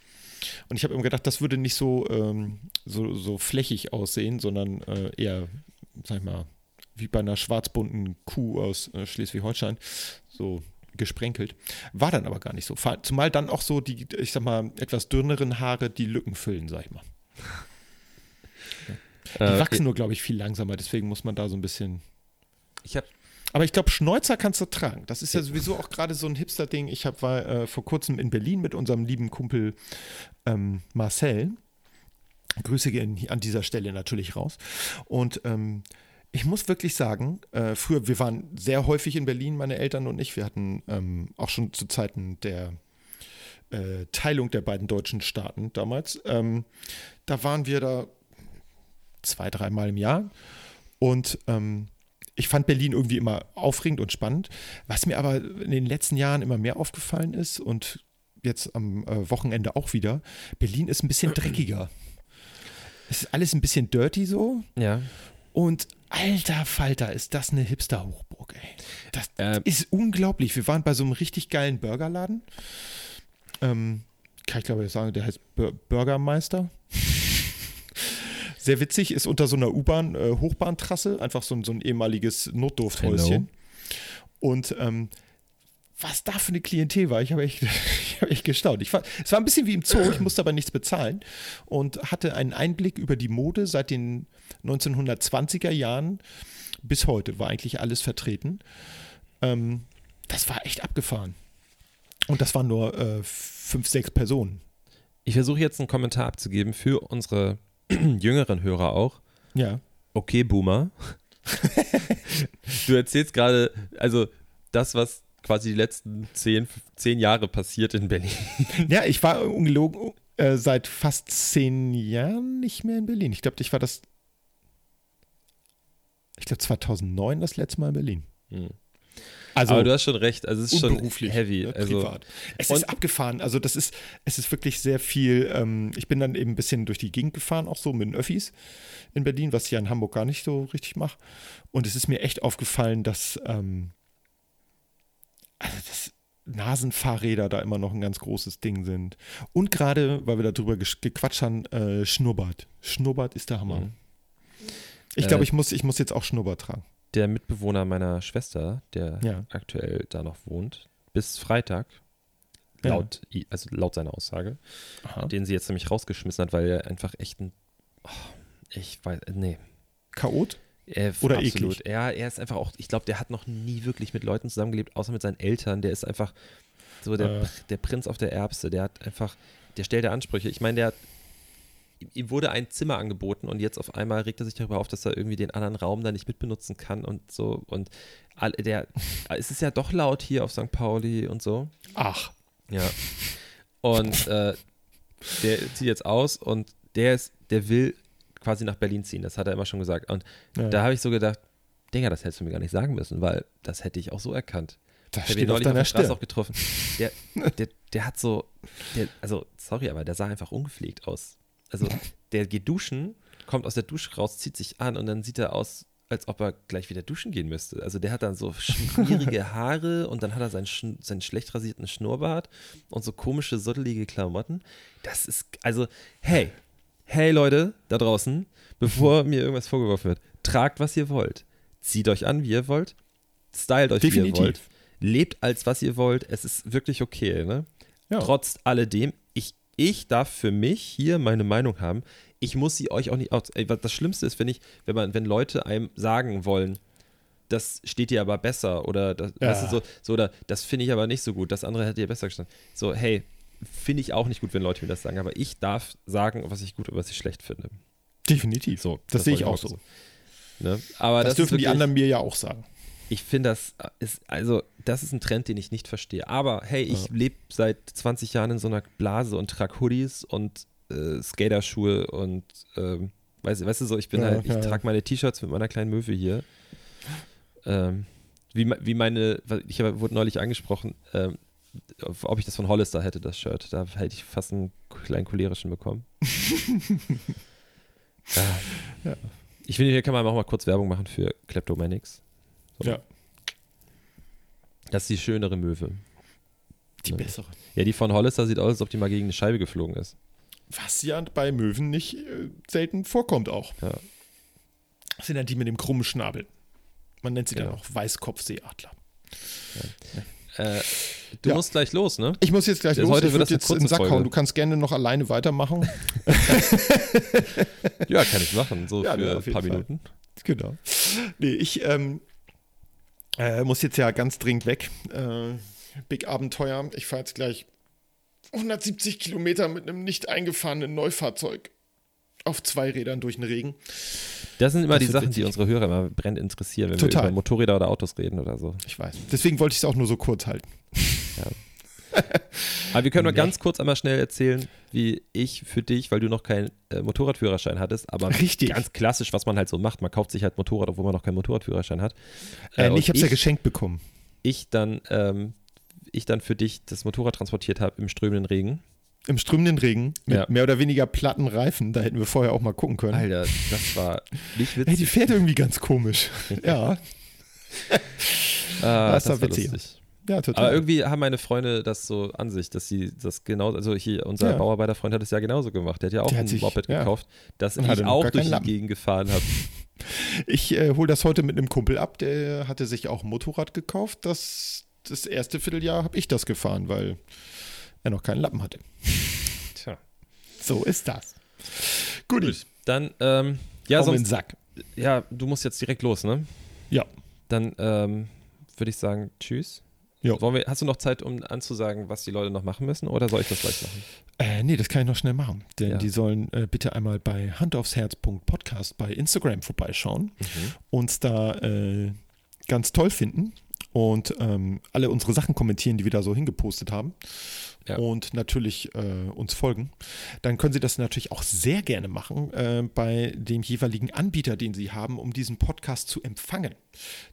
Und ich habe immer gedacht, das würde nicht so, ähm, so, so flächig aussehen, sondern äh, eher, sag ich mal, wie bei einer schwarzbunten Kuh aus äh, Schleswig-Holstein, so gesprenkelt. War dann aber gar nicht so. Zumal dann auch so die, ich sag mal, etwas dünneren Haare die Lücken füllen, sag ich mal. Die Äh, wachsen nur, glaube ich, viel langsamer, deswegen muss man da so ein bisschen. Ich habe Aber ich glaube, Schnäuzer kannst du tragen. Das ist ja sowieso auch gerade so ein Hipster-Ding. Ich hab, war äh, vor kurzem in Berlin mit unserem lieben Kumpel ähm, Marcel. Grüße gehen an dieser Stelle natürlich raus. Und ähm, ich muss wirklich sagen, äh, früher, wir waren sehr häufig in Berlin, meine Eltern und ich. Wir hatten ähm, auch schon zu Zeiten der äh, Teilung der beiden deutschen Staaten damals. Ähm, da waren wir da zwei, dreimal im Jahr. Und ähm, ich fand Berlin irgendwie immer aufregend und spannend. Was mir aber in den letzten Jahren immer mehr aufgefallen ist und jetzt am äh, Wochenende auch wieder, Berlin ist ein bisschen dreckiger. Es ist alles ein bisschen dirty so. Ja. Und alter Falter, ist das eine Hipster-Hochburg, ey. Das Äh, ist unglaublich. Wir waren bei so einem richtig geilen Burgerladen. Ähm, kann ich glaube ich sagen, der heißt Bur Burgermeister. Sehr witzig, ist unter so einer U-Bahn, äh, Hochbahntrasse, einfach so, ein- so ein ehemaliges Notdurfthäuschen. Und ähm, was da für eine Klientel war, ich habe echt, ich hab echt gestaunt. Ich war, es war ein bisschen wie im Zoo, ich musste aber nichts bezahlen und hatte einen Einblick über die Mode seit den 1920er Jahren bis heute, war eigentlich alles vertreten. Ähm, das war echt abgefahren. Und das waren nur äh, fünf, sechs Personen. Ich versuche jetzt einen Kommentar abzugeben für unsere jüngeren Hörer auch. Ja. Okay, Boomer. du erzählst gerade, also das, was quasi die letzten zehn, zehn Jahre passiert in Berlin. Ja, ich war ungelogen äh, seit fast zehn Jahren nicht mehr in Berlin. Ich glaube, ich war das. Ich glaube, 2009 das letzte Mal in Berlin. Hm. Also, Aber du hast schon recht, also es ist schon heavy. ne, also, privat. Es ist abgefahren. Also, das ist, es ist wirklich sehr viel. Ähm, ich bin dann eben ein bisschen durch die Gegend gefahren, auch so mit den Öffis in Berlin, was ich ja in Hamburg gar nicht so richtig mache. Und es ist mir echt aufgefallen, dass. Ähm, also, das. Nasenfahrräder da immer noch ein ganz großes Ding sind. Und gerade, weil wir darüber gequatscht haben, äh, Schnurrbart. Schnurrbart ist der Hammer. Mhm. Ich glaube, Äh, ich, muss, ich muss jetzt auch Schnurrbart tragen. der Mitbewohner meiner Schwester, der Ja. aktuell da noch wohnt, bis Freitag, Ja. laut, i- also laut seiner Aussage, Aha. den sie jetzt nämlich rausgeschmissen hat, weil er einfach echt ein, oh, ich weiß, nee. Chaot? Er, Oder absolut. eklig. Ja, er ist einfach auch, ich glaube, der hat noch nie wirklich mit Leuten zusammengelebt, außer mit seinen Eltern. Der ist einfach so der, Äh. der Prinz auf der Erbse. Der hat einfach, der stellt der Ansprüche. Ich meine, der hat, ihm wurde ein Zimmer angeboten und jetzt auf einmal regt er sich darüber auf, dass er irgendwie den anderen Raum da nicht mitbenutzen kann und so. Und all, der, es ist ja doch laut hier auf St. Pauli und so. Ach. Ja. Und äh, der zieht jetzt aus und der ist, der will quasi nach Berlin ziehen. Das hat er immer schon gesagt. Und Ja. da habe ich so gedacht, Digga, das hättest du mir gar nicht sagen müssen, weil das hätte ich auch so erkannt. Das Ich habe ihn auf neulich auf deiner der Straße auch getroffen. Der, der, der hat so, der, also sorry, aber der sah einfach ungepflegt aus. Also der geht duschen, kommt aus der Dusche raus, zieht sich an und dann sieht er aus, als ob er gleich wieder duschen gehen müsste. Also der hat dann so schmierige Haare und dann hat er seinen, seinen schlecht rasierten Schnurrbart und so komische, soddelige Klamotten. Das ist, also, hey, hey Leute da draußen, bevor mir irgendwas vorgeworfen wird, tragt, was ihr wollt. Zieht euch an, wie ihr wollt. Stylt euch, wie ihr Definitiv. wollt. Lebt als was ihr wollt. Es ist wirklich okay, ne? Ja. Trotz alledem, ich, ich darf für mich hier meine Meinung haben. Ich muss sie euch auch nicht aus. Ey, das Schlimmste ist, wenn ich, wenn man, wenn Leute einem sagen wollen, das steht dir aber besser oder das, Ja. weißt du, so, so oder das finde ich aber nicht so gut, das andere hätte dir besser gestanden. So, hey, finde ich auch nicht gut, wenn Leute mir das sagen, aber ich darf sagen, was ich gut und was ich schlecht finde. Definitiv. So, das, sehe ich auch so. Ne? Aber Das, das, dürfen ist die wirklich- anderen mir ja auch sagen. ich finde, das ist, also, das ist ein Trend, den ich nicht verstehe. Aber hey, ich Ja. lebe seit 20 Jahren in so einer Blase und trage Hoodies und äh, Skaterschuhe und, ähm, weißt, du- weißt du so, ich bin Ja, halt, ich ja, trage meine T-Shirts mit meiner kleinen Möwe hier. Ähm, wie, wie meine, ich hab, wurde neulich angesprochen, ähm, ob ich das von Hollister hätte, das Shirt. Da hätte ich fast einen kleinen cholerischen bekommen. ja. Ja. Ich finde, hier kann man auch mal kurz Werbung machen für Kleptomanics. So. Ja. Das ist die schönere Möwe. Die Ja. bessere. Ja, die von Hollister sieht aus, als ob die mal gegen eine Scheibe geflogen ist. Was ja bei Möwen nicht äh, selten vorkommt auch. Ja. Das sind ja die mit dem krummen Schnabel. Man nennt sie dann Genau. auch Weißkopfseeadler. Äh, du Ja. musst gleich los, ne? Ich muss jetzt gleich Das- los. heute ich wird würde jetzt in den Sack Folge. hauen. Du kannst gerne noch alleine weitermachen. Ja, kann ich machen, so Ja, für ein paar Fall. Minuten. Genau. Nee, ich ähm, äh, muss jetzt ja ganz dringend weg. Äh, Big Abenteuer. Ich fahre jetzt gleich 170 Kilometer mit einem nicht eingefahrenen Neufahrzeug auf zwei Rädern durch den Regen. Das sind immer Das die Sachen, die unsere Hörer immer brennend interessieren, wenn Total. wir über Motorräder oder Autos reden oder so. Ich weiß. Deswegen wollte ich es auch nur so kurz halten. Aber wir können mal ganz kurz einmal schnell erzählen, wie ich für dich, weil du noch keinen äh, Motorradführerschein hattest, aber Richtig. ganz klassisch, was man halt so macht. Man kauft sich halt Motorrad, obwohl man noch keinen Motorradführerschein hat. Äh, nee, ich habe es ja geschenkt bekommen. ich dann, ähm, ich dann für dich das Motorrad transportiert habe im strömenden Regen. Im strömenden Regen mit Ja. mehr oder weniger platten Reifen. Da hätten wir vorher auch mal gucken können. Alter, das war nicht Hey, witzig. die fährt irgendwie ganz komisch. ja, ah, das das, war witzig. lustig. ja, total. Aber irgendwie haben meine Freunde das so an sich, dass sie das genau, also hier, unser Ja. Bauarbeiterfreund hat es ja genauso gemacht. Der hat ja auch Der ein sich- Moped ja. gekauft, das Und ich auch durch die Lappen. Gegend gefahren habe. Ich äh, hole das heute mit einem Kumpel ab, der hatte sich auch ein Motorrad gekauft. Das, das erste Vierteljahr habe ich das gefahren, weil er noch keinen Lappen hatte. Tja. So ist das. Gut, Gut, dann, ähm, ja, Hau mir den sonst, Sack. ja, du musst jetzt direkt los, ne? Ja. Dann ähm, würde ich sagen, tschüss. Jo. Wollen wir, hast du noch Zeit, um anzusagen, was die Leute noch machen müssen, oder soll ich das gleich machen? Äh, nee, das kann ich noch schnell machen. Denn Ja. die sollen äh, bitte einmal bei handaufsherz.podcast bei Instagram vorbeischauen, uns da äh, ganz toll finden und ähm, alle unsere Sachen kommentieren, die wir da so hingepostet haben. Ja. Und natürlich äh, uns folgen. Dann können Sie das natürlich auch sehr gerne machen äh, bei dem jeweiligen Anbieter, den Sie haben, um diesen Podcast zu empfangen.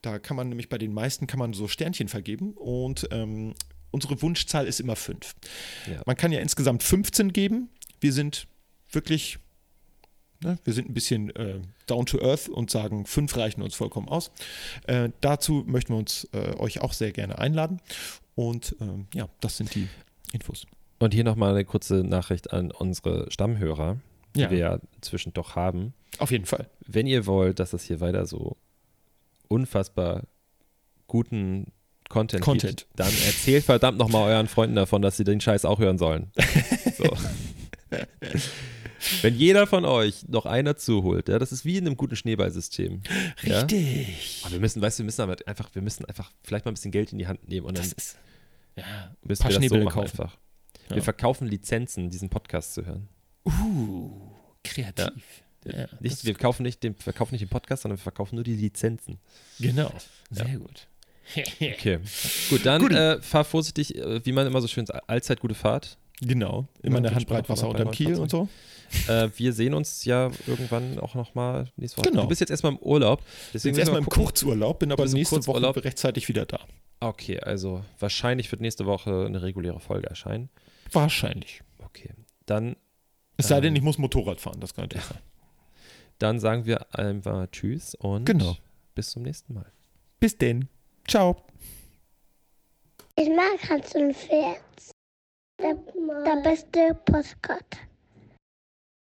Da kann man nämlich bei den meisten kann man so Sternchen vergeben und ähm, unsere Wunschzahl ist immer fünf. Ja. Man kann ja insgesamt 15 geben. Wir sind wirklich, ne, wir sind ein bisschen äh, down to earth und sagen, fünf reichen uns vollkommen aus. Äh, dazu möchten wir uns äh, euch auch sehr gerne einladen. Und ähm, ja, das sind die Infos. Und hier nochmal eine kurze Nachricht an unsere Stammhörer, die Ja. wir ja inzwischen doch haben. Auf jeden Fall. Wenn ihr wollt, dass es hier weiter so unfassbar guten Content, Content. gibt, dann erzählt verdammt nochmal euren Freunden davon, dass sie den Scheiß auch hören sollen. So. Wenn jeder von euch noch einer zuholt, ja, das ist wie in einem guten Schneeballsystem. Ja? Richtig. Aber wir müssen, weißt du, wir müssen aber einfach, wir müssen einfach vielleicht mal ein bisschen Geld in die Hand nehmen und dann Das ist. Ja, müssen paar wir das so machen kaufen. einfach. Ja. Wir verkaufen Lizenzen, diesen Podcast zu hören. uh, kreativ. Ja, Nicht, wir kaufen nicht den, verkaufen nicht den Podcast, sondern wir verkaufen nur die Lizenzen. genau. Sehr gut. Okay. Gut, dann äh, fahr vorsichtig, äh, wie man immer so schön sagt, allzeit gute Fahrt. Genau. Immer Ja, eine viel Handbreit Wasser unterm Kiel und so. Äh, wir sehen uns ja irgendwann auch nochmal nächste Woche. Genau. Du bist jetzt erstmal im Urlaub. Bin Deswegen jetzt müssen wir erstmal im. Kurzurlaub, bin aber nächste Woche Kurzurlaub. rechtzeitig wieder da. Okay, also wahrscheinlich wird nächste Woche eine reguläre Folge erscheinen. Wahrscheinlich. Okay. Dann, Es sei denn, Ähm. ich muss Motorrad fahren, das könnte sein. dann sagen wir einfach Tschüss und Genau. bis zum nächsten Mal. Bis denn. Ciao. Ich mag Hans und Pferd. Der, der beste Postkarte.